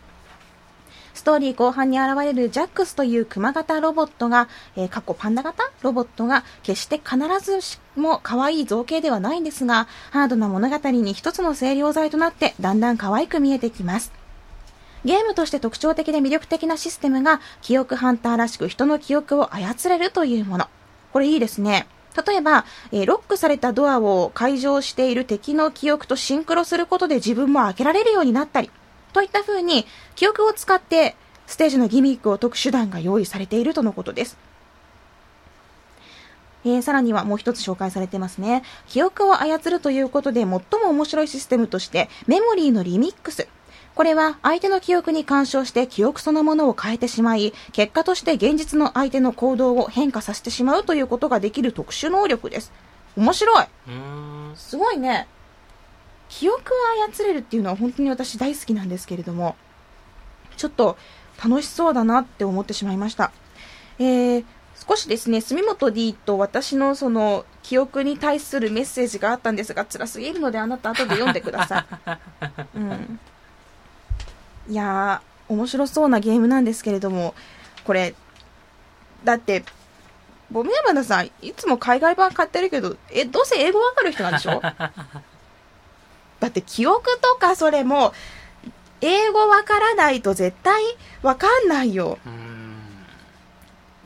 ストーリー後半に現れるジャックスという熊型ロボットが、えー、過去パンダ型ロボットが決して必ずしも可愛い造形ではないんですが、ハードな物語に一つの清涼剤となってだんだん可愛く見えてきます。ゲームとして特徴的で魅力的なシステムが、記憶ハンターらしく人の記憶を操れるというもの。これいいですね。例えば、えー、ロックされたドアを解錠している敵の記憶とシンクロすることで自分も開けられるようになったり、といった風に、記憶を使ってステージのギミックを解く手段が用意されているとのことです。えー、さらにはもう一つ紹介されてますね。記憶を操るということで最も面白いシステムとして、メモリーのリミックス。これは相手の記憶に干渉して記憶そのものを変えてしまい、結果として現実の相手の行動を変化させてしまうということができる特殊能力です。面白い。すごいね。記憶を操れるっていうのは本当に私大好きなんですけれども、ちょっと楽しそうだなって思ってしまいました。えー、少しですね、住本 D と私のその記憶に対するメッセージがあったんですが、辛すぎるのであなた後で読んでください。うん。いやー、面白そうなゲームなんですけれども、これ、だって、ボムヤマナさん、いつも海外版買ってるけど、え、どうせ英語わかる人なんでしょ？だって記憶とかそれも、英語わからないと絶対わかんないよ。うーん。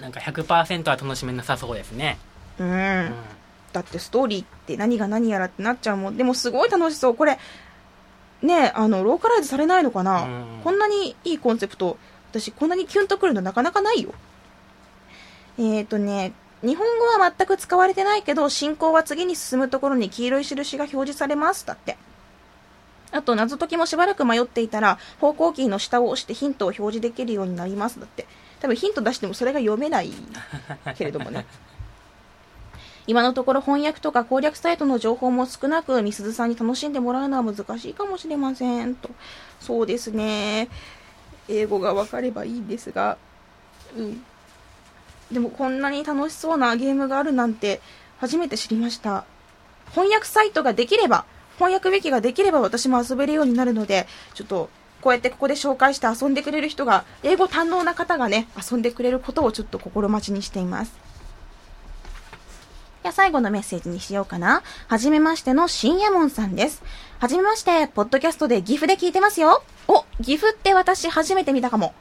なんか100%は楽しめなさそうですね。う。うんん。だってストーリーって何が何やらってなっちゃうもん。でもすごい楽しそう。これ、ねあの、ローカライズされないのかな、うんこんなにいいコンセプト、私こんなにキュンとくるのなかなかないよ。えーとね、日本語は全く使われてないけど、進行は次に進むところに黄色い印が表示されます。だって。あと、謎解きもしばらく迷っていたら、方向キーの下を押してヒントを表示できるようになります。だって。多分ヒント出してもそれが読めないけれどもね。今のところ翻訳とか攻略サイトの情報も少なく、みすずさんに楽しんでもらうのは難しいかもしれません。と。そうですね。英語がわかればいいんですが。うん。でもこんなに楽しそうなゲームがあるなんて初めて知りました。翻訳サイトができれば、翻訳ウィキができれば私も遊べるようになるので、ちょっと、こうやってここで紹介して遊んでくれる人が、英語堪能な方がね、遊んでくれることをちょっと心待ちにしています。じゃあ最後のメッセージにしようかな。はじめましての深夜門さんです。はじめまして、ポッドキャストで岐阜で聞いてますよ。お、岐阜って私初めて見たかも。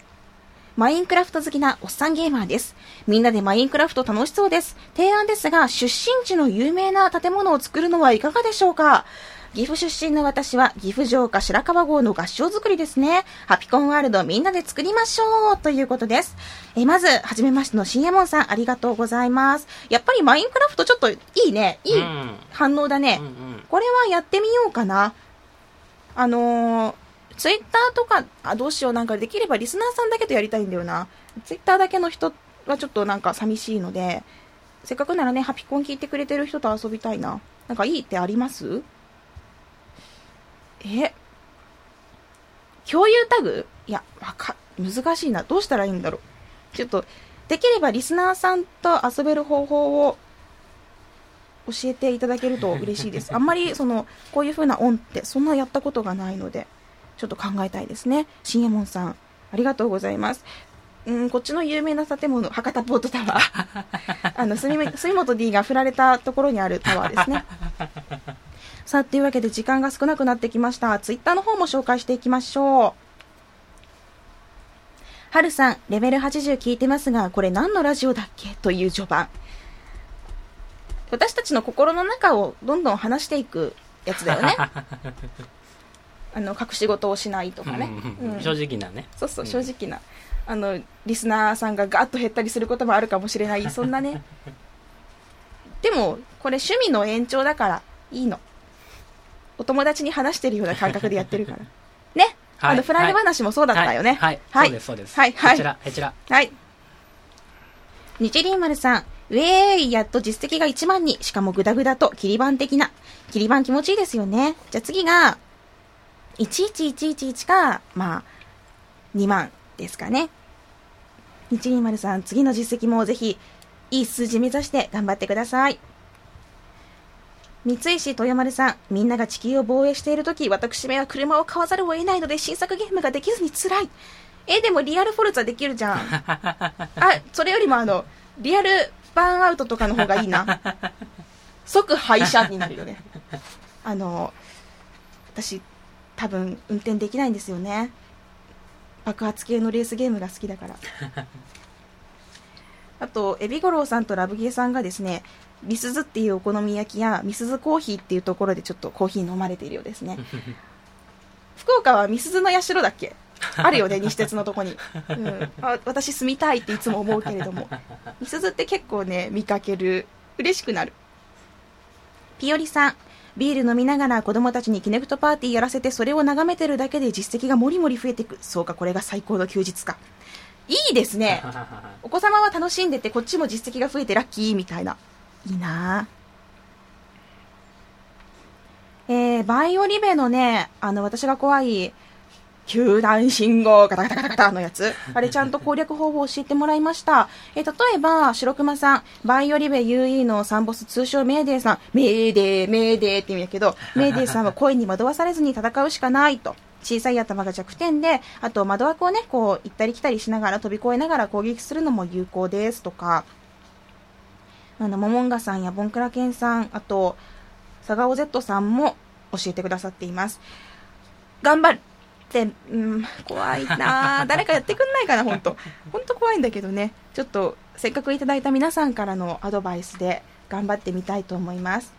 マインクラフト好きなおっさんゲーマーです。みんなでマインクラフト楽しそうです。提案ですが、出身地の有名な建物を作るのはいかがでしょうか？岐阜出身の私は岐阜城下白川郷の合掌造りですね。ハピコンワールドみんなで作りましょうということです。えーまず、はじめましての深夜門さんありがとうございます。やっぱりマインクラフトちょっといいね。いいうん反応だね。うんうん。これはやってみようかな。あのー、ツイッターとか、あ、どうしよう、なんかできればリスナーさんだけとやりたいんだよな。ツイッターだけの人はちょっとなんか寂しいので、せっかくならね、ハピコン聞いてくれてる人と遊びたいな。なんかいいってあります？え共有タグ？いや、わか、難しいな。どうしたらいいんだろう。ちょっと、できればリスナーさんと遊べる方法を教えていただけると嬉しいです。あんまりそのこういう風なオンってそんなやったことがないので、ちょっと考えたいですね。新右衛門さん、ありがとうございます。うん、こっちの有名な建物、博多ポートタワー。あの、住み住本 D が振られたところにあるタワーですね。さあ、というわけで時間が少なくなってきました。ツイッターの方も紹介していきましょう。はるさん、レベル80聞いてますが、これ何のラジオだっけ？という序盤。私たちの心の中をどんどん話していくやつだよね。あの、隠し事をしないとかね。うん正直なね。そうそう、うん正直な。あの、リスナーさんがガーッと減ったりすることもあるかもしれない。そんなね。でも、これ趣味の延長だから、いいの。お友達に話してるような感覚でやってるから。ね？はいあの、フライデ話もそうだったよね。はい。はい。そうです、そうです。はい、はい。こちら、こちら。はい。日輪丸さん。ウェーイやっと実績が1万に、しかもグダグダと、切り板的な。切り板気持ちいいですよね。じゃあ次が、11111か、まあ、2万ですかね。日輪丸さん、次の実績もぜひ、いい数字目指して頑張ってください。三石豊丸さん、みんなが地球を防衛しているとき、私めは車を買わざるを得ないので新作ゲームができずに辛い。え、でもリアルフォルツァできるじゃん。あ、それよりもあの、リアルバーンアウトとかの方がいいな。即廃車になるよね。あの、私、多分運転できないんですよね。爆発系のレースゲームが好きだから。あと、エビゴロウさんとラブゲーさんがですね、ミスズっていうお好み焼きやミスズコーヒーっていうところでちょっとコーヒー飲まれているようですね。福岡はミスズの社だっけあるよね、西鉄のとこに。うん、あ私住みたいっていつも思うけれども。ミスズって結構ね、見かける。嬉しくなる。ピオリさん。ビール飲みながら子供たちにキネクトパーティーやらせてそれを眺めてるだけで実績がもりもり増えていく。そうか、これが最高の休日か。いいですね。お子様は楽しんでてこっちも実績が増えてラッキーみたいな。いいなぁバイオリベのね、あの、私が怖い、救難信号ガタガタガタガタのやつ。あれちゃんと攻略方法を教えてもらいました。えー例えば、白熊さん、バイオリベ UE のサンボス通称メーデーさん、メーデー、メーデーって言うんだけど、メーデーさんは声に惑わされずに戦うしかないと。小さい頭が弱点で、あと窓枠をね、こう、行ったり来たりしながら飛び越えながら攻撃するのも有効ですとか、あの、モモンガさんやボンクラケンさん、あと、サガオ Z さんも教えてくださっています。頑張って、うん、怖いなあ 誰かやってくんないかな、本当本当怖いんだけどね。ちょっと、せっかくいただいた皆さんからのアドバイスで頑張ってみたいと思います。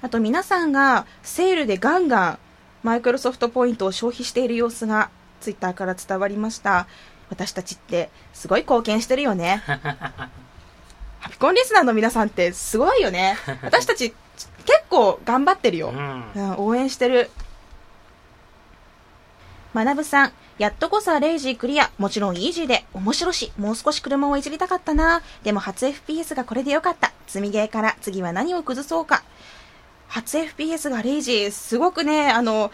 あと皆さんがセールでガンガンマイクロソフトポイントを消費している様子がツイッターから伝わりました。私たちってすごい貢献してるよね。ハピコンリスナーの皆さんってすごいよね。私たち結構頑張ってるよ。うん。うん、応援してる。まなぶさん、やっとこさレイジークリア。もちろんイージーで、面白し、もう少し車をいじりたかったな。でも初 FPS がこれでよかった。積みゲーから次は何を崩そうか。初 FPS がレイジー、すごくね、あの、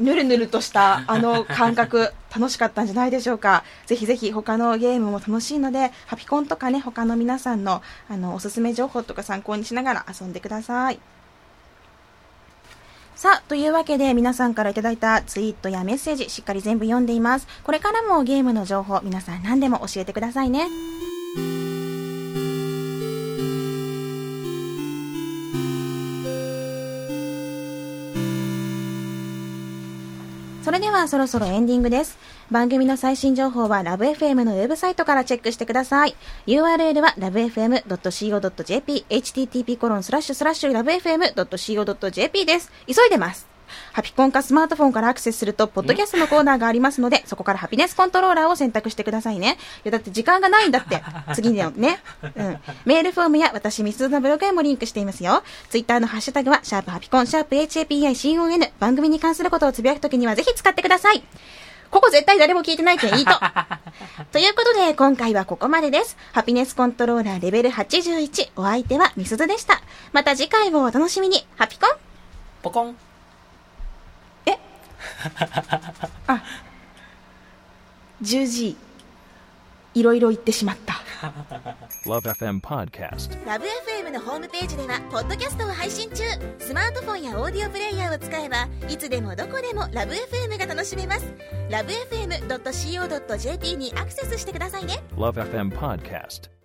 ぬるぬるとしたあの感覚、楽しかったんじゃないでしょうか。ぜひぜひ他のゲームも楽しいので、ハピコンとかね、他の皆さんのあのおすすめ情報とか参考にしながら遊んでください。さあ、というわけで皆さんからいただいたツイートやメッセージしっかり全部読んでいます。これからもゲームの情報皆さん何でも教えてくださいね。ではそろそろエンディングです。番組の最新情報はラブ f m のウェブサイトからチェックしてください。URL は lovefm.co.jp http コロンスラッシュスラッシュ lovefm.co.jp です。急いでます。ハピコンかスマートフォンからアクセスすると、ポッドキャストのコーナーがありますので、そこからハピネスコントローラーを選択してくださいね。いや、だって時間がないんだって。次のね。うん。メールフォームや私、ミスドのブログへもリンクしていますよ。ツイッターのハッシュタグは、シャープハピコン、シャープ HAPICON。番組に関することをつぶやくときにはぜひ使ってください。ここ絶対誰も聞いてないけんいいと。ということで、今回はここまでです。ハピネスコントローラーレベル81。お相手はミスドでした。また次回をお楽しみに。ハピコンポコン。えあ、10時、いろいろ言ってしまった。Love FM Podcast. ラブ f m のホームページではポッドキャストを配信中スマートフォンやオーディオプレイヤーを使えばいつでもどこでもラブ f m が楽しめますラブ FM.co.jp にアクセスしてくださいね Love FM Podcast.